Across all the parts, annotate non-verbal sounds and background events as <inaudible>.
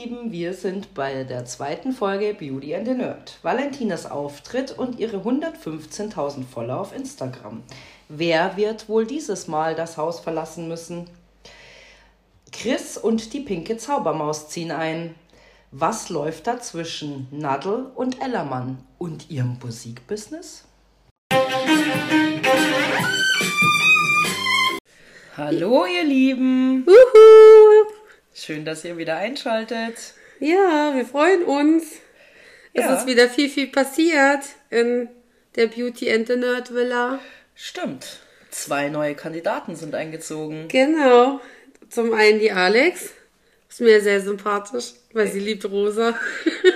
Lieben, wir sind bei der zweiten Folge Beauty and the Nerd. Valentinas Auftritt und ihre 115.000 Follower auf Instagram. Wer wird wohl dieses Mal das Haus verlassen müssen? Chris und die pinke Zaubermaus ziehen ein. Was läuft da zwischen Nadel und Ellermann und ihrem Musikbusiness? Hallo, ihr Lieben. Uhu. Schön, dass ihr wieder einschaltet. Ja, wir freuen uns. Ja. Es ist wieder viel, viel passiert in der Beauty and the Nerd Villa. Stimmt. Zwei neue Kandidaten sind eingezogen. Genau. Zum einen die Alex. Ist mir sehr sympathisch, weil sie liebt Rosa. <laughs>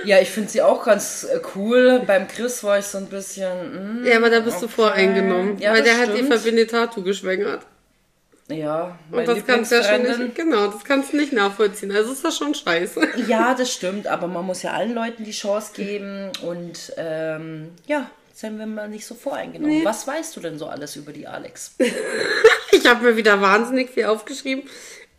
Ja, ich finde sie auch ganz äh, cool. Beim Chris war ich so ein bisschen. mm, ja, aber da bist du okay. voreingenommen, Ja, weil der hat stimmt. Eva Benetatu geschwängert. Ja, Und das kannst du ja schon nicht, genau, das kannst du nicht nachvollziehen. Also ist das schon scheiße. <laughs> Ja, das stimmt, aber man muss ja allen Leuten die Chance geben und ähm, ja, seien wir mal nicht so voreingenommen. Nee. Was weißt du denn so alles über die Alex? <laughs> Ich habe mir wieder wahnsinnig viel aufgeschrieben.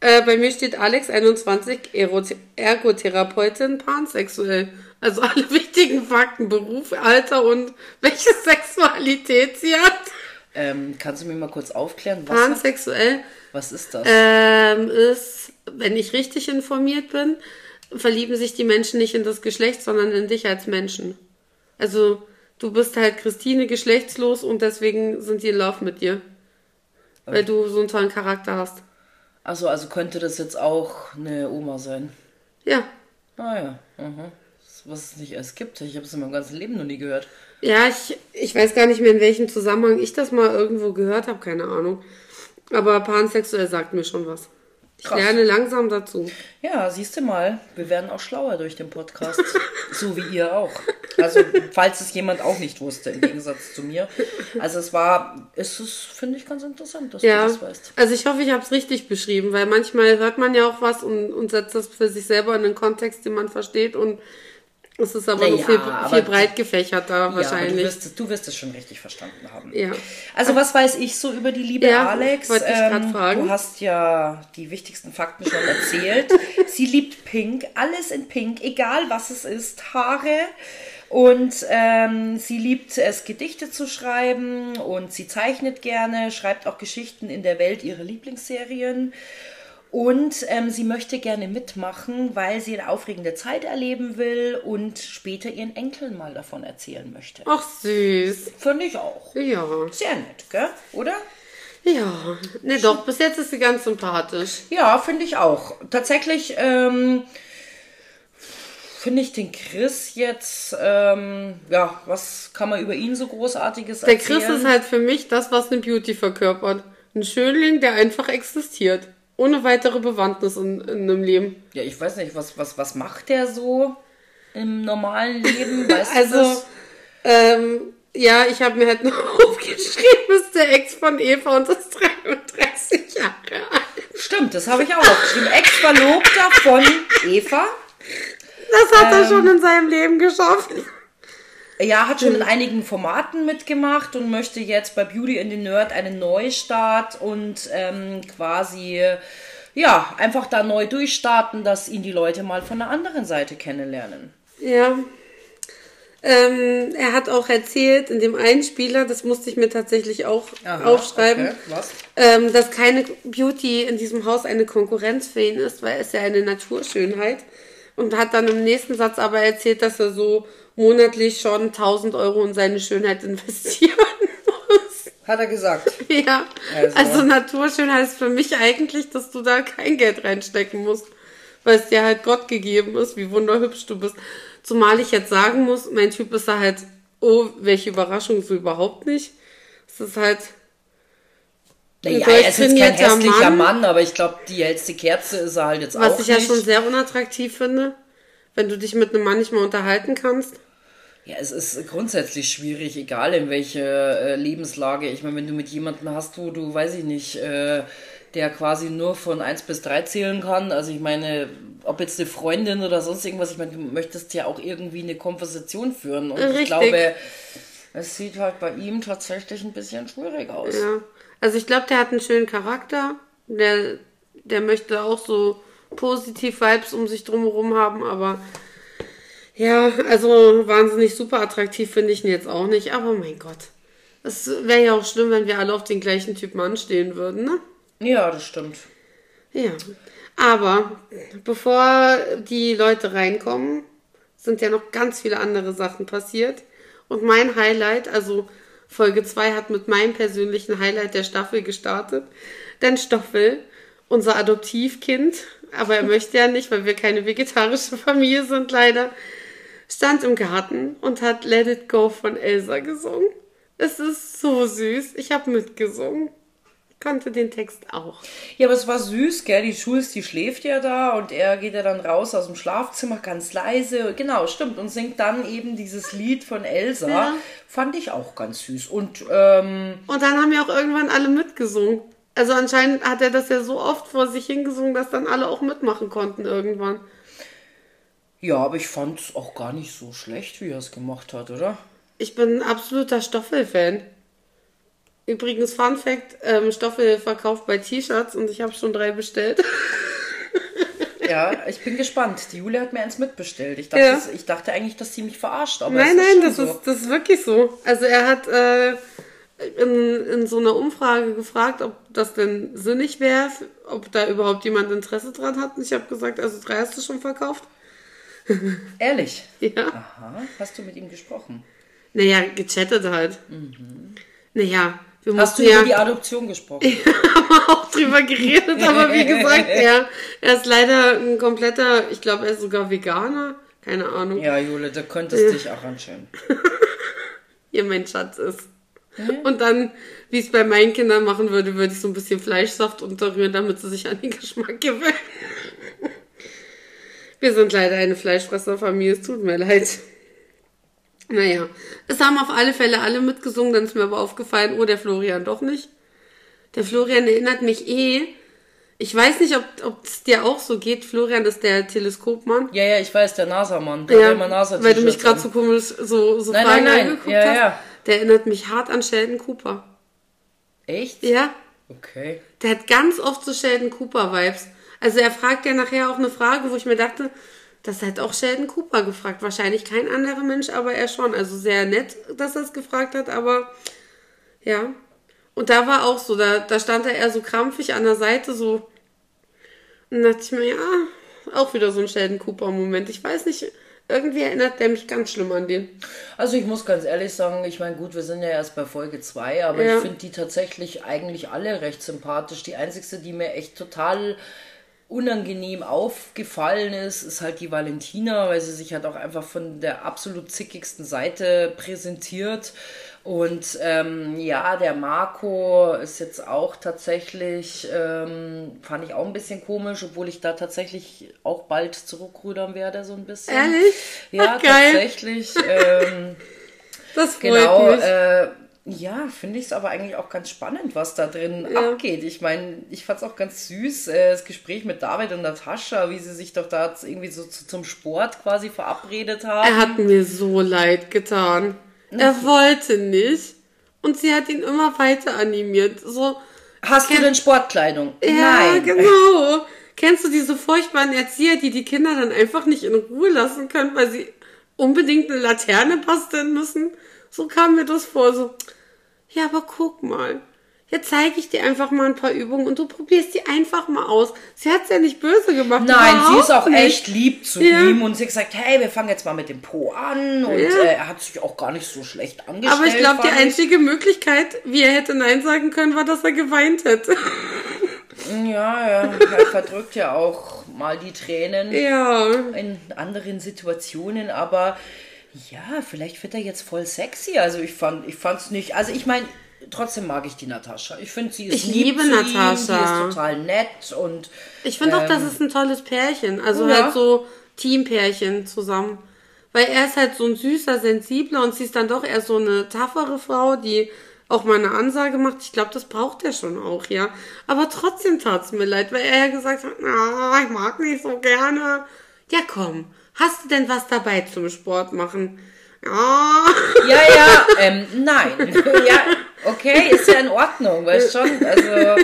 Äh, bei mir steht Alex 21, Erot- Ergotherapeutin, pansexuell. Also alle <laughs> wichtigen Fakten, Beruf, Alter und welche Sexualität sie hat. Ähm, kannst du mir mal kurz aufklären, was, hat, Pansexuell was ist das? ähm, ist, wenn ich richtig informiert bin, verlieben sich die Menschen nicht in das Geschlecht, sondern in dich als Menschen. Also du bist halt Christine geschlechtslos und deswegen sind die in Love mit dir. Weil du so einen tollen Charakter hast. Achso, also könnte das jetzt auch eine Oma sein. Ja, Ah ja, mhm. Was es nicht erst gibt. Ich habe es in meinem ganzen Leben noch nie gehört. Ja, ich, ich weiß gar nicht mehr, in welchem Zusammenhang ich das mal irgendwo gehört habe, keine Ahnung. Aber pansexuell sagt mir schon was. Ich Krass. lerne langsam dazu. Ja, siehst du mal, wir werden auch schlauer durch den Podcast. <laughs> so wie ihr auch. Also, falls es jemand auch nicht wusste, im Gegensatz zu mir. Also, es war, es ist, finde ich, ganz interessant, dass Ja, du das weißt. also ich hoffe, ich habe es richtig beschrieben, weil manchmal hört man ja auch was und, und setzt das für sich selber in einen Kontext, den man versteht und es ist aber noch Naja, viel, aber viel breit gefächerter Ja, aber du wahrscheinlich. wirst, du wirst es schon richtig verstanden haben. Ja. Also, was weiß ich so über die liebe Ja, Alex? Ähm, wollte ich grad fragen. Du hast ja die wichtigsten Fakten schon erzählt. <laughs> Sie liebt Pink, alles in Pink, egal was es ist, Haare. Und ähm, sie liebt es, Gedichte zu schreiben und sie zeichnet gerne, schreibt auch Geschichten in der Welt ihrer Lieblingsserien. Und ähm, sie möchte gerne mitmachen, weil sie eine aufregende Zeit erleben will und später ihren Enkeln mal davon erzählen möchte. Ach süß. Finde ich auch. Ja. Sehr nett, gell? Oder? Ja. Ne, doch, bis jetzt ist sie ganz sympathisch. Ja, finde ich auch. Tatsächlich ähm, finde ich den Chris jetzt, ähm, ja, was kann man über ihn so Großartiges Der erzählen? Chris ist halt für mich das, was eine Beauty verkörpert. Ein Schönling, der einfach existiert. Ohne weitere Bewandtnis in, in einem Leben. Ja, ich weiß nicht, was, was, was macht der so im normalen Leben? <laughs> Weißt du Also, das? ähm, ja, ich habe mir halt noch <laughs> aufgeschrieben, ist der Ex von Eva und ist 33 Jahre alt. Stimmt, das habe ich auch aufgeschrieben. Ex-Verlobter von Eva. Das hat Ähm. er schon in seinem Leben geschafft. Ja, hat schon in einigen Formaten mitgemacht und möchte jetzt bei Beauty in the Nerd einen Neustart und ähm, quasi, ja, einfach da neu durchstarten, dass ihn die Leute mal von der anderen Seite kennenlernen. Ja. Ähm, er hat auch erzählt, in dem Einspieler, das musste ich mir tatsächlich auch aufschreiben, okay. Was? ähm, dass keine Beauty in diesem Haus eine Konkurrenz für ihn ist, weil es ja eine Naturschönheit. Und hat dann im nächsten Satz aber erzählt, dass er so monatlich schon 1000 Euro in seine Schönheit investieren <laughs> muss. Hat er gesagt. Ja, Also. also. Naturschönheit ist für mich eigentlich, dass du da kein Geld reinstecken musst, weil es dir halt Gott gegeben ist, wie wunderhübsch du bist. Zumal ich jetzt sagen muss, mein Typ ist da halt, oh, welche Überraschung, so überhaupt nicht. Es ist halt, Naja, er ist jetzt kein hässlicher Mann, Mann. aber ich glaube, die hellste Kerze ist er halt jetzt was auch ich ja nicht. schon sehr unattraktiv finde, wenn du dich mit einem Mann nicht mal unterhalten kannst. Ja, es ist grundsätzlich schwierig, egal in welche äh, Lebenslage. Ich meine, wenn du mit jemandem hast, wo du, weiß ich nicht, äh, der quasi nur von 1 bis 3 zählen kann. Also ich meine, ob jetzt eine Freundin oder sonst irgendwas, ich meine, du möchtest ja auch irgendwie eine Konversation führen. Und ich Richtig. glaube, es sieht halt bei ihm tatsächlich ein bisschen schwierig aus. Ja. Also ich glaube, der hat einen schönen Charakter. Der, der möchte auch so positiv Vibes um sich drumherum haben, aber ja, also wahnsinnig super attraktiv finde ich ihn jetzt auch nicht, aber mein Gott. Es wäre ja auch schlimm, wenn wir alle auf den gleichen Typ Mann stehen würden, ne? Ja, das stimmt. Ja. Aber bevor die Leute reinkommen, sind ja noch ganz viele andere Sachen passiert. Und mein Highlight, also Folge 2 hat mit meinem persönlichen Highlight der Staffel gestartet. Denn Stoffel, unser Adoptivkind, aber er möchte ja nicht, weil wir keine vegetarische Familie sind, leider, stand im Garten und hat Let It Go von Elsa gesungen. Es ist so süß. Ich habe mitgesungen. Kannte den Text auch. Ja, aber es war süß, gell? Die Schulz, die schläft ja da und er geht ja dann raus aus dem Schlafzimmer ganz leise. Genau, stimmt. Und singt dann eben dieses Lied von Elsa. Ja. Fand ich auch ganz süß. Und ähm, Und dann haben ja auch irgendwann alle mitgesungen. Also anscheinend hat er das ja so oft vor sich hingesungen, dass dann alle auch mitmachen konnten irgendwann. Ja, aber ich fand es auch gar nicht so schlecht, wie er es gemacht hat, oder? Ich bin ein absoluter Stoffel-Fan. Übrigens, Fun Fact: ähm, Stoffel verkauft bei T-Shirts und ich habe schon drei bestellt. <laughs> Ja, ich bin gespannt. Die Julia hat mir eins mitbestellt. Ich dachte, Ja. das- ich dachte eigentlich, dass sie mich verarscht. Aber nein, nein, das so. ist, das ist wirklich so. Also er hat äh, in, in so einer Umfrage gefragt, ob das denn sinnig wäre, ob da überhaupt jemand Interesse dran hat. Und ich habe gesagt, also drei hast du schon verkauft. Ehrlich. Ja. Aha, hast du mit ihm gesprochen? Naja, gechattet halt. Naja, wir Mhm. Hast du ja über die Adoption gesprochen? <laughs> haben auch drüber geredet, aber wie gesagt, <laughs> er, er ist leider ein kompletter, ich glaube, er ist sogar Veganer. Keine Ahnung. Ja, Jule, da könntest dich arrangieren. Ihr <laughs> mein Schatz ist. Und dann, wie ich es bei meinen Kindern machen würde, würde ich so ein bisschen Fleischsaft unterrühren, damit sie sich an den Geschmack gewöhnen. Wir sind leider eine Fleischfresserfamilie, es tut mir leid. Naja, es haben auf alle Fälle alle mitgesungen, dann ist mir aber aufgefallen, oh, der Florian doch nicht. Der Florian erinnert mich eh. Ich weiß nicht, ob es dir auch so geht. Florian ist der Teleskopmann. Ja, ja, ich weiß, der NASA-Mann. Der Ja, immer NASA weil du mich gerade so komisch so, so Nein, Fragen nein, nein. angeguckt Ja, hast. ja. Der erinnert mich hart an Sheldon Cooper. Echt? Ja, Okay. der hat ganz oft so Sheldon Cooper-Vibes. Also er fragt ja nachher auch eine Frage, wo ich mir dachte, das hat auch Sheldon Cooper gefragt. Wahrscheinlich kein anderer Mensch, aber er schon. Also sehr nett, dass er es gefragt hat, aber ja. Und da war auch so, da, da stand er eher so krampfig an der Seite, so. Und dachte ich mir, ja, auch wieder so ein Sheldon Cooper-Moment. Ich weiß nicht, irgendwie erinnert der mich ganz schlimm an den. Also ich muss ganz ehrlich sagen, ich meine, gut, wir sind ja erst bei Folge 2, aber Ja. ich finde die tatsächlich eigentlich alle recht sympathisch. Die einzigste, die mir echt total unangenehm aufgefallen ist, ist halt die Valentina, weil sie sich halt auch einfach von der absolut zickigsten Seite präsentiert. Und ähm, ja, der Marco ist jetzt auch tatsächlich, ähm, fand ich auch ein bisschen komisch, obwohl ich da tatsächlich auch bald zurückrudern werde, so ein bisschen. Ehrlich? Ja, Ach, tatsächlich. Ähm, <laughs> Das freut Genau, mich. äh, ja, finde ich es aber eigentlich auch ganz spannend, was da drin Ja. abgeht. Ich meine, ich fand es auch ganz süß, äh, das Gespräch mit David und Natascha, wie sie sich doch da irgendwie so zu, zum Sport quasi verabredet haben. Er hat mir so leid getan. Er wollte nicht. Und sie hat ihn immer weiter animiert. So, Hast du denn Sportkleidung? ja, Nein. genau. Kennst du diese furchtbaren Erzieher, die die Kinder dann einfach nicht in Ruhe lassen können, weil sie unbedingt eine Laterne basteln müssen? So kam mir das vor, so, ja, aber guck mal. Jetzt zeige ich dir einfach mal ein paar Übungen und du probierst die einfach mal aus. Sie hat's ja nicht böse gemacht. Nein, sie ist auch nicht. echt lieb zu Ja. ihm und sie hat gesagt, hey, wir fangen jetzt mal mit dem Po an und Ja. äh, er hat sich auch gar nicht so schlecht angestellt. Aber ich glaube, die einzige Möglichkeit, wie er hätte Nein sagen können, war, dass er geweint hätte. <laughs> Ja, ja, er verdrückt ja auch mal die Tränen. ja. in anderen Situationen, aber ja, vielleicht wird er jetzt voll sexy. Also ich fand, ich fand's nicht. Also ich meine, trotzdem mag ich die Natascha. Ich finde, sie ist Ich lieb liebe zu Natascha. Die ist total nett und Ich finde auch, das ist ein tolles Pärchen. Also Ja. halt so Teampärchen zusammen. Weil er ist halt so ein süßer, sensibler und sie ist dann doch eher so eine taffere Frau, die auch mal eine Ansage macht. Ich glaube, das braucht er schon auch, ja. Aber trotzdem tat's mir leid, weil er ja gesagt hat, na, ich mag nicht so gerne. Ja, komm. Hast du denn was dabei zum Sport machen? Ja. ja, ja, <laughs> ähm, nein, <laughs> ja, okay, ist ja in Ordnung, weißt schon, also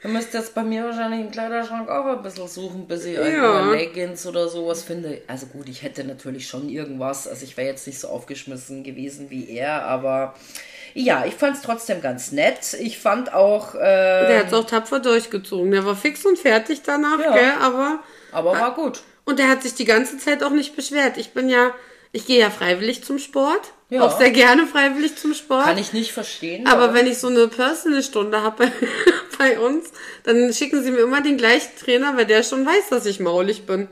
Du müsst jetzt bei mir wahrscheinlich im Kleiderschrank auch ein bisschen suchen, bis ich Ja. irgendwo Leggings oder sowas finde. Also gut, ich hätte natürlich schon irgendwas. Also ich wäre jetzt nicht so aufgeschmissen gewesen wie er, aber ja, ich fand es trotzdem ganz nett. Ich fand auch, äh, Der hat es auch tapfer durchgezogen. Der war fix und fertig danach, Ja. gell? Aber. aber war gut. Und der hat sich die ganze Zeit auch nicht beschwert. Ich bin ja. Ich gehe ja freiwillig zum Sport. Ja. Auch sehr gerne freiwillig zum Sport. Kann ich nicht verstehen. Aber wenn ich so eine Personal-Stunde habe bei, <laughs> bei uns, dann schicken sie mir immer den gleichen Trainer, weil der schon weiß, dass ich maulig bin.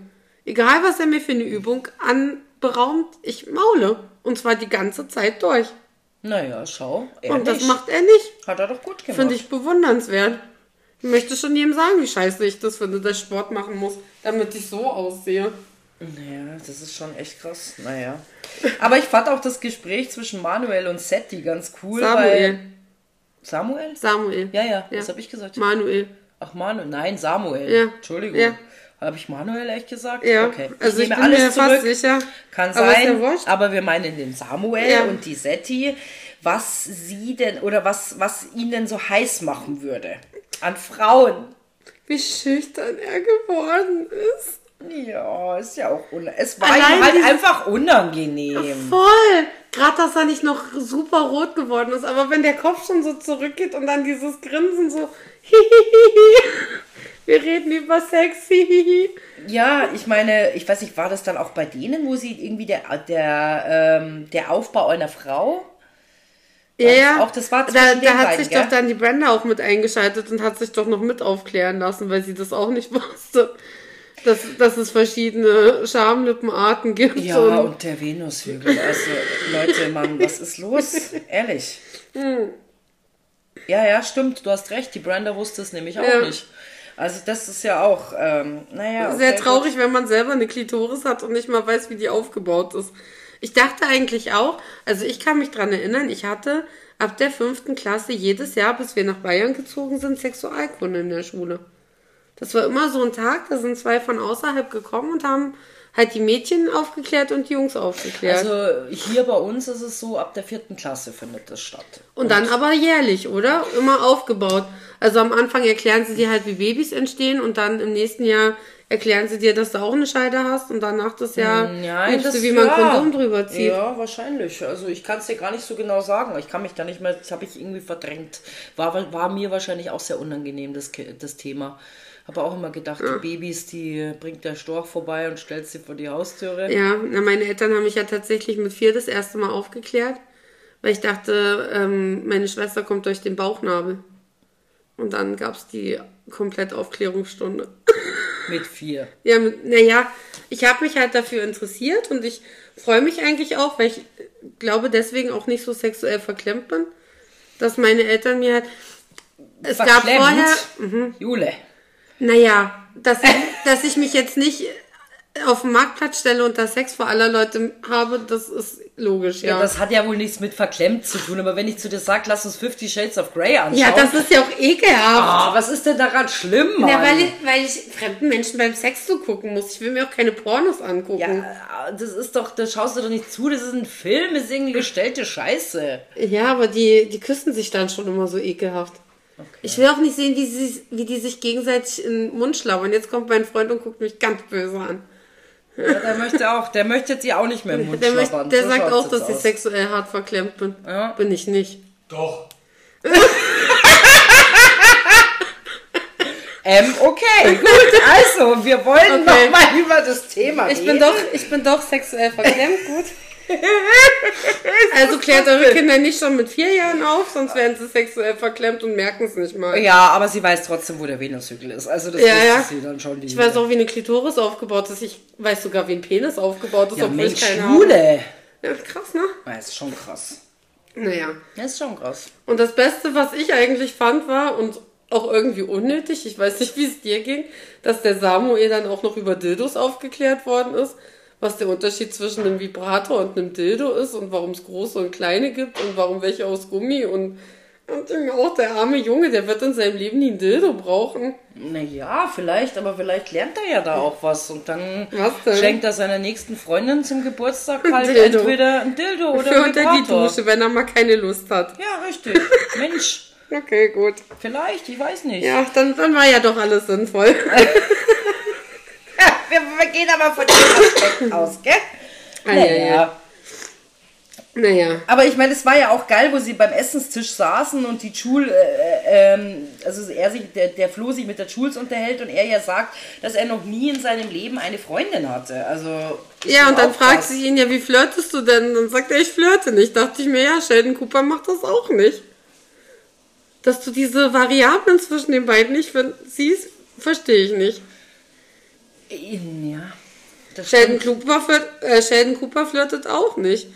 Egal, was er mir für eine Übung anberaumt, ich maule. Und zwar die ganze Zeit durch. Naja, schau. Er Und das macht er nicht. Hat er doch gut gemacht. Finde ich bewundernswert. Ich möchte schon jedem sagen, wie scheiße ich das finde, dass ich Sport machen muss, damit ich so aussehe. Naja, das ist schon echt krass. Naja. Aber ich fand auch das Gespräch zwischen Manuel und Setti ganz cool. Samuel. Weil Samuel? Samuel. Ja, ja, was habe ich gesagt? Manuel. Ach, Manuel. Nein, Samuel. Ja. Entschuldigung. Ja. Habe ich Manuel echt gesagt? Ja, Okay. also ich nehme bin mir fast sicher. Kann Aber ja sein. aber wir meinen den Samuel Ja. und die Setti, was sie denn oder was, was ihn denn so heiß machen würde. An Frauen. Wie schüchtern er geworden ist. Ja, ist ja auch un Es war Allein ihm halt einfach unangenehm. Voll! Gerade, dass er nicht noch super rot geworden ist, aber wenn der Kopf schon so zurückgeht und dann dieses Grinsen so, <laughs> hihihihi, wir reden über Sex, hihihi. Ja, ich meine, ich weiß nicht, war das dann auch bei denen, wo sie irgendwie der, der, ähm, der Aufbau einer Frau? Ja, ja. auch- das war da, da hat beiden, sich gell? doch dann die Brenda auch mit eingeschaltet und hat sich doch noch mit aufklären lassen, weil sie das auch nicht <laughs> wusste. Dass, dass es verschiedene Schamlippenarten gibt. Ja, und, und der Venushügel. Also, Leute, Mann, was ist los? Ehrlich. Ja, ja, stimmt, du hast recht. Die Brenda wusste es nämlich auch Ja. nicht. Also, das ist ja auch, ähm, naja. Sehr traurig, wenn man selber eine Klitoris hat und nicht mal weiß, wie die aufgebaut ist. Ich dachte eigentlich auch, also ich kann mich dran erinnern, ich hatte ab der fünften Klasse jedes Jahr, bis wir nach Bayern gezogen sind, Sexualkunde in der Schule. Das war immer so ein Tag, da sind zwei von außerhalb gekommen und haben halt die Mädchen aufgeklärt und die Jungs aufgeklärt. Also, hier bei uns ist es so, ab der vierten Klasse findet das statt. und dann aber jährlich, oder? Immer aufgebaut. Also am Anfang erklären sie dir halt, wie Babys entstehen und dann im nächsten Jahr erklären sie dir, dass du auch eine Scheide hast und danach das Jahr Ja, übst das, du, wie man ja. Kondom drüber zieht. Ja, wahrscheinlich. Also ich kann es dir gar nicht so genau sagen. Ich kann mich da nicht mehr, das habe ich irgendwie verdrängt. War, war mir wahrscheinlich auch sehr unangenehm, das, das Thema. Habe auch immer gedacht, die Babys, die bringt der Storch vorbei und stellt sie vor die Haustüre. Ja, na, meine Eltern haben mich ja tatsächlich mit vier das erste Mal aufgeklärt, weil ich dachte, ähm, meine Schwester kommt durch den Bauchnabel. Und dann gab's die Komplettaufklärungsstunde. <laughs> Mit vier. Ja, naja, ich habe mich halt dafür interessiert und ich freue mich eigentlich auch, weil ich glaube deswegen auch nicht so sexuell verklemmt bin, dass meine Eltern mir halt. Es gab Verklemmt. vorher, Mhm. Jule. naja, dass, dass ich mich jetzt nicht auf den Marktplatz stelle und da Sex vor aller Leute habe, das ist logisch, Ja. ja. das hat ja wohl nichts mit verklemmt zu tun, aber wenn ich zu dir sage, lass uns Fifty Shades of Grey anschauen. Ja, das ist ja auch ekelhaft. Ah, was ist denn daran schlimm, Mann? Ja, weil ich, weil ich fremden Menschen beim Sex zugucken muss. Ich will mir auch keine Pornos angucken. ja, das ist doch, das schaust du doch nicht zu, das ist ein Film, ist irgendwie gestellte Scheiße. Ja, aber die, die küssen sich dann schon immer so ekelhaft. Ich will auch nicht sehen, wie, sie, wie die sich gegenseitig in den Mund schlabbern. Jetzt kommt mein Freund und guckt mich ganz böse an. Ja, der möchte auch, der möchte jetzt sie auch nicht mehr im Mund Der, möchte, der So sagt auch, dass ich aus. sexuell hart verklemmt bin. Ja. Bin ich nicht. Doch. <laughs> Ähm, okay, gut, also, wir wollen Okay. noch mal über das Thema Ich reden. bin doch, ich bin doch sexuell verklemmt, gut. <laughs> Also klärt eure Kinder nicht schon mit vier Jahren auf, sonst werden sie sexuell verklemmt und merken es nicht mal. Ja, aber sie weiß trotzdem, wo der Venushügel ist. Also das Ja, ja. sie dann schon. Die Ich weiß auch, wie eine Klitoris aufgebaut ist. Ich weiß sogar, wie ein Penis aufgebaut ist, ja, obwohl Mensch, ich keine habe. Schwule. Ja, krass, ne? Das ist schon krass. Naja. Das ist schon krass. Und das Beste, was ich eigentlich fand, war, und auch irgendwie unnötig, ich weiß nicht, wie es dir ging, dass der Samuel dann auch noch über Dildos aufgeklärt worden ist, was der Unterschied zwischen einem Vibrator und einem Dildo ist und warum es große und kleine gibt und warum welche aus Gummi und, und auch der arme Junge, der wird in seinem Leben nie ein Dildo brauchen. Naja, vielleicht, aber vielleicht lernt er ja da auch was und dann schenkt er seiner nächsten Freundin zum Geburtstag halt Dildo. entweder ein Dildo oder Für ein unter die Vibrator. Dusche, wenn er mal keine Lust hat. Ja, richtig. Mensch. <laughs> Okay, gut. Vielleicht, ich weiß nicht. Ja, dann, dann war ja doch alles sinnvoll. <laughs> wir, wir gehen aber von dem Aspekt aus, gell? Ah, ja, ja. Naja. Aber ich meine, es war ja auch geil, wo sie beim Essenstisch saßen und die Schul, äh, ähm, also er sich, der, der Flo sich mit der Jules unterhält und er ja sagt, dass er noch nie in seinem Leben eine Freundin hatte. Also. Ja, und dann fragt sie ihn ja, wie flirtest du denn? Dann sagt er, ich flirte nicht. Dachte ich mir, ja, Sheldon Cooper macht das auch nicht. Dass du diese Variablen zwischen den beiden nicht siehst, verstehe ich nicht. Ja. Sheldon. Cooper, flirt, äh, Sheldon Cooper flirtet auch nicht.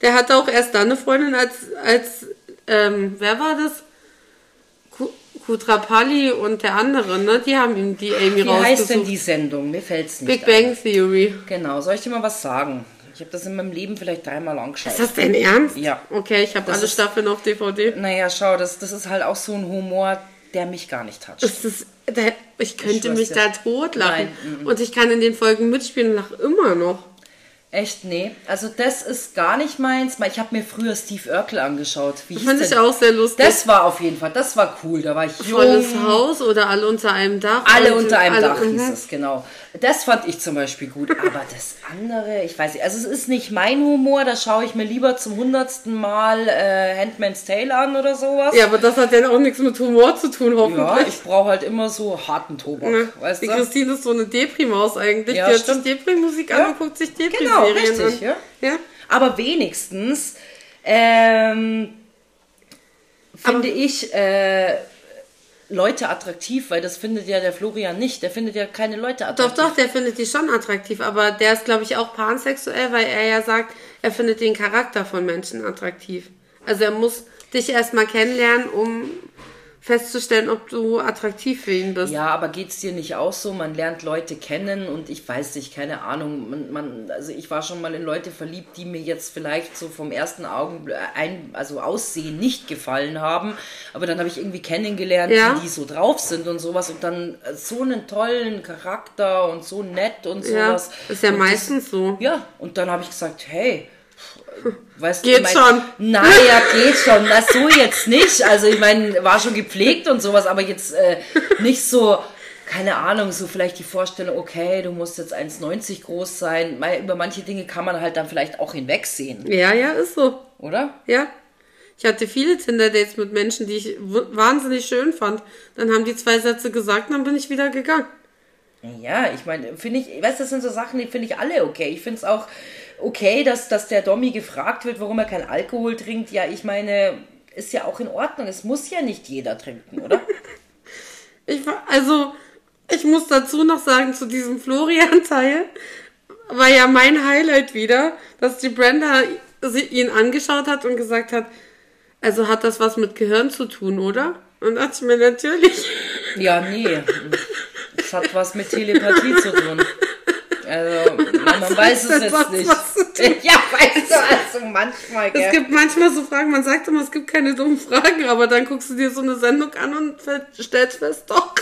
Der hatte auch erst dann eine Freundin, als, als ähm, wer war das? Ku- Kutrapali und der andere, ne? Die haben ihm die Amy Wie heißt denn rausgesucht. die Sendung? Mir fällt's nicht Big Bang Theory. Ein. Genau, soll ich dir mal was sagen? Ich habe das in meinem Leben vielleicht dreimal angeschaut. Ist das dein Ernst? Ja. Okay, ich habe alle ist- Staffeln auf DVD. Naja, schau, das, das ist halt auch so ein Humor, der mich gar nicht toucht. Das ist, der, ich könnte schwör's mich dir. da totlachen. Nein, Und ich kann in den Folgen mitspielen und lache immer noch. Echt, nee. Also das ist gar nicht meins. Ich habe mir früher Steve Urkel angeschaut. Wie hieß Fand ich auch sehr lustig. Das war auf jeden Fall, das war cool. Da war ich jung. Volles Haus oder alle unter einem Dach. Alle unter einem alle- Dach hieß Mhm. es, genau. Das fand ich zum Beispiel gut. Aber <laughs> das andere, ich weiß nicht, also es ist nicht mein Humor, da schaue ich mir lieber zum hundertsten Mal äh, Handmaid's Tale an oder sowas. Ja, aber das hat ja auch nichts mit Humor zu tun, Ja, hoffentlich. ich brauche halt immer so harten Tobak, Ja, weißt die du? Christine ist so eine Depri-Maus eigentlich. Ja, die hört stimmt. sich Depri-Musik Ja. an und guckt sich Genau, Depri-Serien an. richtig, ja. ja. Aber wenigstens ähm, finde ich äh, Leute attraktiv, weil das findet ja der Florian nicht. Der findet ja keine Leute Doch, attraktiv. doch, der findet die schon attraktiv, aber der ist, glaube ich, auch pansexuell, weil er ja sagt, er findet den Charakter von Menschen attraktiv. Also er muss dich erstmal kennenlernen, um festzustellen, ob du attraktiv für ihn bist. Ja, aber geht's dir nicht auch so? Man lernt Leute kennen und ich weiß nicht, keine Ahnung. Man, man, also ich war schon mal in Leute verliebt, die mir jetzt vielleicht so vom ersten Augenblick ein, also Aussehen nicht gefallen haben. Aber dann habe ich irgendwie kennengelernt, Ja. wie die so drauf sind und sowas und dann so einen tollen Charakter und so nett und Ja, sowas. ist ja und das- meistens so. Ja, und dann habe ich gesagt, hey, weißt Geht du, schon. Naja, geht schon. Na, so jetzt nicht. Also ich meine, war schon gepflegt und sowas, aber jetzt äh, nicht so, keine Ahnung, so vielleicht die Vorstellung, okay, du musst jetzt 1,90 groß sein. Über manche Dinge kann man halt dann vielleicht auch hinwegsehen, Ja, ja, ist so. oder? Ja. Ich hatte viele Tinder-Dates mit Menschen, die ich wahnsinnig schön fand. Dann haben die zwei Sätze gesagt und dann bin ich wieder gegangen. Ja, ich meine, finde ich, weißt du, das sind so Sachen, die finde ich alle okay. Ich finde es auch okay, dass, dass der Dommy gefragt wird, warum er kein Alkohol trinkt. Ja, ich meine, ist ja auch in Ordnung. Es muss ja nicht jeder trinken, oder? <laughs> Ich also, ich muss dazu noch sagen, zu diesem Florian-Teil war ja mein Highlight wieder, dass die Brenda ihn angeschaut hat und gesagt hat, also hat das was mit Gehirn zu tun, oder? Und ich mir natürlich. <laughs> Ja, nee. Das hat was mit Telepathie zu tun. Also, <laughs> man Was weiß es hat jetzt nicht. <laughs> Ja, weißt du, also manchmal, Es gell? gibt manchmal so Fragen, man sagt immer, es gibt keine dummen Fragen, aber dann guckst du dir so eine Sendung an und stellst fest, doch.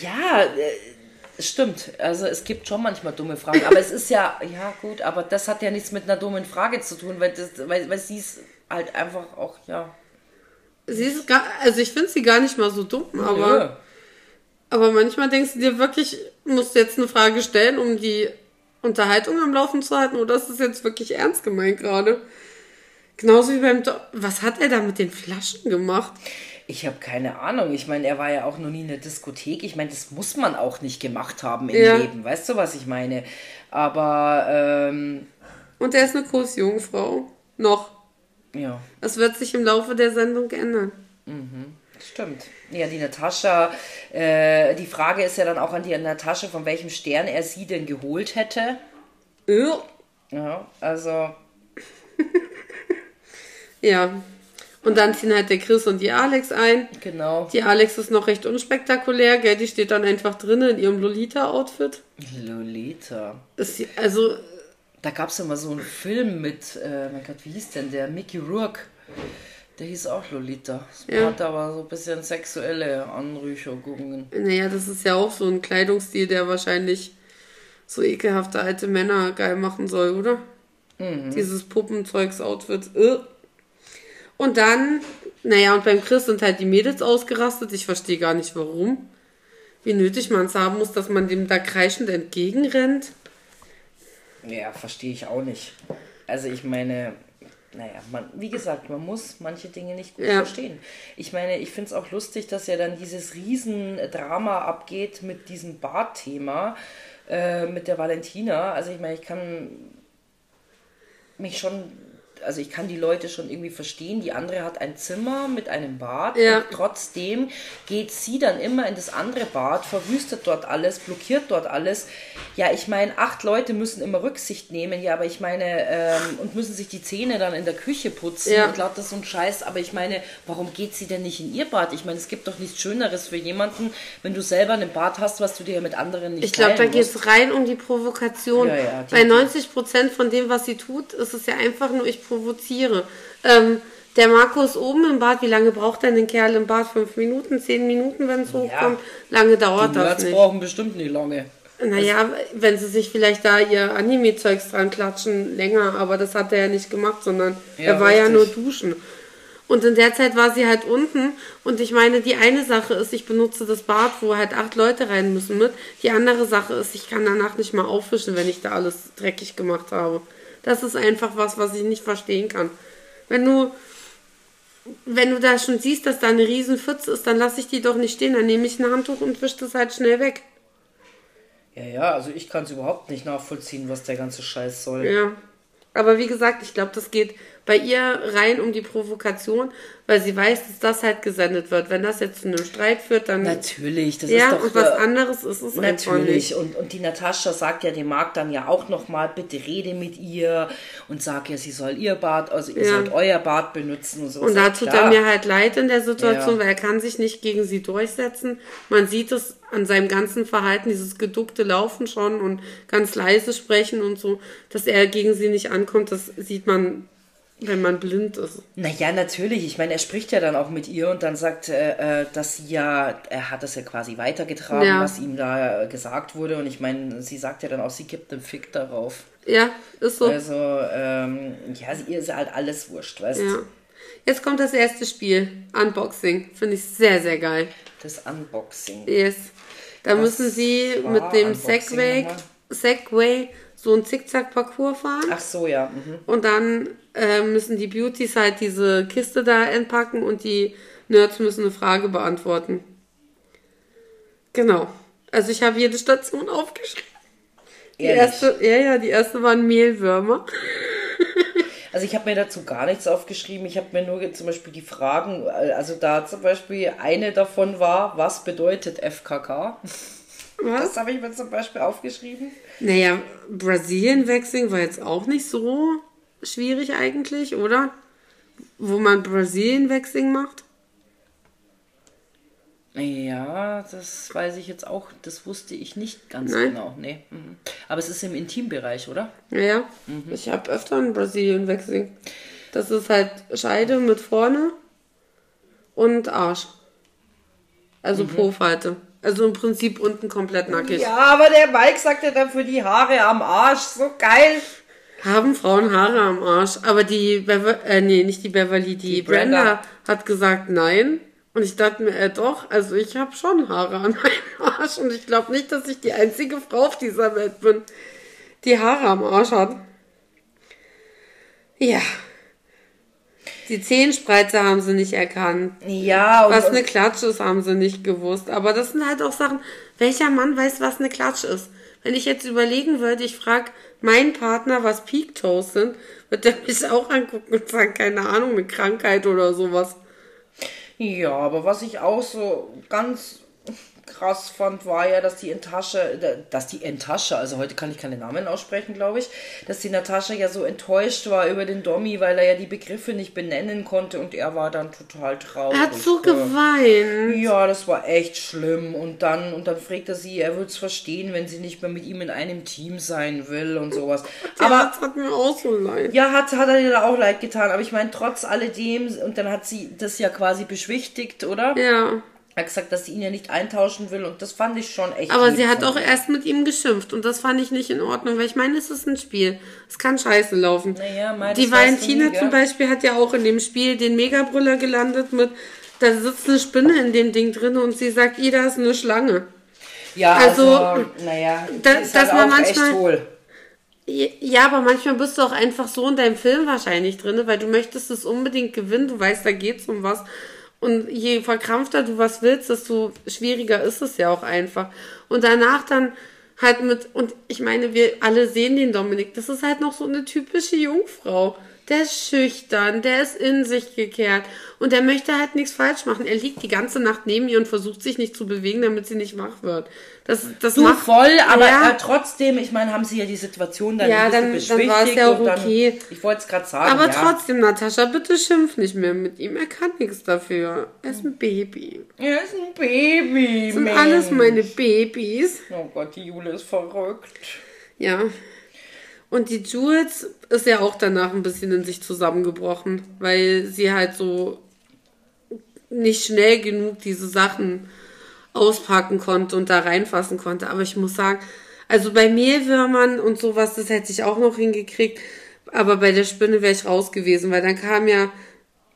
Ja, äh, stimmt. Also es gibt schon manchmal dumme Fragen. Aber es ist ja, ja gut, aber das hat ja nichts mit einer dummen Frage zu tun, weil, das, weil, weil sie ist halt einfach auch, ja. Sie ist gar, also ich finde sie gar nicht mal so dumm, aber, aber manchmal denkst du dir wirklich, musst du jetzt eine Frage stellen, um die Unterhaltung am Laufen zu halten, oder ist das jetzt wirklich ernst gemeint gerade? Genauso wie beim, Do was hat er da mit den Flaschen gemacht? Ich habe keine Ahnung. Ich meine, er war ja auch noch nie in der Diskothek. Ich meine, das muss man auch nicht gemacht haben im Ja. Leben. Weißt du, was ich meine? Aber, ähm, Und er ist eine Kursjungfrau. Noch. ja. Das wird sich im Laufe der Sendung ändern. Stimmt. Ja, die Natascha, äh, die Frage ist ja dann auch an die Natascha, von welchem Stern er sie denn geholt hätte. Äh, Ja, also, <laughs> Ja. Und dann ziehen halt der Chris und die Alex ein. genau. Die Alex ist noch recht unspektakulär, gell? Die steht dann einfach drinnen in ihrem Lolita-Outfit. Lolita. Ist sie- Also, Da gab es immer so einen Film mit, äh, mein Gott, wie hieß denn der? Mickey Rourke. Der hieß auch Lolita. Das Ja. hat aber so ein bisschen sexuelle Anrüchungen. naja, das ist ja auch so ein Kleidungsstil, der wahrscheinlich so ekelhafte alte Männer geil machen soll, oder? Dieses Puppenzeugs-Outfit. Äh. Und dann Naja, und beim Chris sind halt die Mädels ausgerastet. Ich verstehe gar nicht warum. Wie nötig man es haben muss, dass man dem da kreischend entgegenrennt. Ja, verstehe ich auch nicht. Also ich meine, naja, man, wie gesagt, man muss manche Dinge nicht gut Ja. verstehen. Ich meine, ich finde es auch lustig, dass ja dann dieses Riesendrama abgeht mit diesem Bart-Thema, äh, mit der Valentina. Also ich meine, ich kann mich schon, also ich kann die Leute schon irgendwie verstehen. Die andere hat ein Zimmer mit einem Bad Ja. und trotzdem geht sie dann immer in das andere Bad, verwüstet dort alles, blockiert dort alles. Ja, ich meine, acht Leute müssen immer Rücksicht nehmen, ja, aber ich meine, ähm, und müssen sich die Zähne dann in der Küche putzen Ja. und lauter so ein Scheiß. Aber ich meine, warum geht sie denn nicht in ihr Bad? Ich meine, es gibt doch nichts Schöneres für jemanden, wenn du selber ein Bad hast, was du dir mit anderen nicht Ich glaube, da geht es rein um die Provokation. Ja, ja, die- Bei 90 Prozent von dem, was sie tut, ist es ja einfach nur, ich provoziere. Ähm, der Marco ist oben im Bad. Wie lange braucht denn ein Kerl im Bad? Fünf Minuten, zehn Minuten, wenn es hochkommt? Lange dauert Die das nicht. brauchen bestimmt nicht lange. Naja, wenn sie sich vielleicht da ihr Anime-Zeugs dran klatschen, länger, aber das hat er ja nicht gemacht, sondern Ja, er war ja nur richtig. duschen. Und in der Zeit war sie halt unten und ich meine, die eine Sache ist, ich benutze das Bad, wo halt acht Leute rein müssen mit. Die andere Sache ist, ich kann danach nicht mal aufwischen, wenn ich da alles dreckig gemacht habe. Das ist einfach was, was ich nicht verstehen kann. Wenn du, wenn du da schon siehst, dass da eine riesen Pfütze ist, dann lasse ich die doch nicht stehen. Dann nehme ich ein Handtuch und wische das halt schnell weg. Ja, ja, also ich kann es überhaupt nicht nachvollziehen, was der ganze Scheiß soll. Ja. Aber wie gesagt, ich glaube, das geht bei ihr rein um die Provokation, weil sie weiß, dass das halt gesendet wird. Wenn das jetzt zu einem Streit führt, dann. Natürlich, das ja, ist doch. und was äh, anderes ist es einfach Natürlich, und, und die Natascha sagt ja dem Marc dann ja auch nochmal, bitte rede mit ihr und sag ja, sie soll ihr Bad, also ihr Ja. sollt euer Bad benutzen und so. Und da tut er mir halt leid in der Situation, Ja. weil er kann sich nicht gegen sie durchsetzen. Man sieht es an seinem ganzen Verhalten, dieses geduckte Laufen schon und ganz leise sprechen und so, dass er gegen sie nicht ankommt, das sieht man, wenn man blind ist. Naja, natürlich. Ich meine, er spricht ja dann auch mit ihr und dann sagt, äh, äh, dass sie ja, er hat das ja quasi weitergetragen, Ja. was ihm da äh, gesagt wurde. Und ich meine, sie sagt ja dann auch, sie gibt einen Fick darauf. Ja, ist so. Also, ähm, ja, sie- ihr ist halt alles wurscht, weißt Ja. Jetzt kommt das erste Spiel. Unboxing. Finde ich sehr, sehr geil. Das Unboxing. Yes. Da Was müssen sie mit dem Segway? Segway so einen Zickzack-Parcours fahren. Ach so, ja. Mhm. Und dann äh, müssen die Beauties halt diese Kiste da entpacken und die Nerds müssen eine Frage beantworten. Genau. Also ich habe jede Station aufgeschrieben. Die Ehrlich? erste, ja, ja, die erste waren Mehlwürmer. <laughs> Also ich habe mir dazu gar nichts aufgeschrieben. Ich habe mir nur zum Beispiel die Fragen, also da zum Beispiel eine davon war, was bedeutet FKK? <laughs> Was? Das habe ich mir zum Beispiel aufgeschrieben. Naja, Brasilien-Waxing war jetzt auch nicht so schwierig eigentlich, oder? Wo man Brasilien-Waxing macht. Ja, das weiß ich jetzt auch. Das wusste ich nicht ganz Nein. genau. Nee. Mhm. Aber es ist im Intimbereich, oder? Ja. Mhm. Ich habe öfter ein Brasilien-Waxing. Das ist halt Scheide mit vorne und Arsch. Also Mhm. Po-Falte. Also im Prinzip unten komplett nackig. Ja, aber der Mike sagt ja dann für die Haare am Arsch. So geil. Haben Frauen Haare am Arsch. Aber die Bever äh, nee, nicht die Beverly, die, Die Brenda. Brenda. hat gesagt nein. Und ich dachte mir, äh, doch, also ich habe schon Haare an meinem Arsch. Und ich glaube nicht, dass ich die einzige Frau auf dieser Welt bin, die Haare am Arsch hat. Ja. Die Zehenspreize haben sie nicht erkannt. Ja, und, Was eine Klatsche ist, haben sie nicht gewusst. Aber das sind halt auch Sachen, welcher Mann weiß, was eine Klatsche ist? Wenn ich jetzt überlegen würde, ich frage meinen Partner, was Peak Toes sind, wird der mich auch angucken und sagen, keine Ahnung, eine Krankheit oder sowas. Ja, aber was ich auch so ganz krass fand, war ja, dass die Entasche, dass die Entasche, also heute kann ich keine Namen aussprechen, glaube ich, dass die Natascha ja so enttäuscht war über den Dommy, weil er ja die Begriffe nicht benennen konnte und er war dann total traurig. Er hat so geweint. Ja, das war echt schlimm. Und dann, und dann fragt er sie, er würde es verstehen, wenn sie nicht mehr mit ihm in einem Team sein will und sowas. Aber Aber das hat mir auch so leid. ja, hat, hat er dir auch leid getan. Aber ich meine, trotz alledem, und dann hat sie das ja quasi beschwichtigt, oder? Ja. Er hat gesagt, dass sie ihn ja nicht eintauschen will und das fand ich schon echt. Aber sie hat auch erst mit ihm geschimpft und das fand ich nicht in Ordnung, weil ich meine, es ist ein Spiel. Es kann scheiße laufen. Naja, mei, das Die Valentina zum Beispiel hat ja auch in dem Spiel den Megabrüller gelandet mit, da sitzt eine Spinne in dem Ding drin und sie sagt, Ida ist eine Schlange. Ja, Also, also, naja, da- die ist dass halt man auch manchmal- echt hohl. Ja, aber manchmal bist du auch einfach so in deinem Film wahrscheinlich drin, weil du möchtest es unbedingt gewinnen, du weißt, da geht's um was. Und je verkrampfter du was willst, desto schwieriger ist es ja auch einfach. Und danach dann halt mit, und ich meine, wir alle sehen den Dominik, das ist halt noch so eine typische Jungfrau. Der ist schüchtern, der ist in sich gekehrt und der möchte halt nichts falsch machen. Er liegt die ganze Nacht neben ihr und versucht sich nicht zu bewegen, damit sie nicht wach wird. Das, das Du macht voll, aber Ja. äh, trotzdem, ich meine, haben sie ja die Situation dann Ja, ein bisschen dann- dann war es ja auch und dann, okay. ich wollte es gerade sagen, Aber ja. trotzdem, Natascha, bitte schimpf nicht mehr mit ihm. Er kann nichts dafür. Er ist ein Baby. Er ist ein Baby, Das sind Mensch. alles meine Babys. Oh Gott, die Jule ist verrückt. Ja. Und die Jules ist ja auch danach ein bisschen in sich zusammengebrochen, weil sie halt so nicht schnell genug diese Sachen auspacken konnte und da reinfassen konnte. Aber ich muss sagen, also bei Mehlwürmern und sowas, das hätte ich auch noch hingekriegt. Aber bei der Spinne wäre ich raus gewesen, weil dann kam ja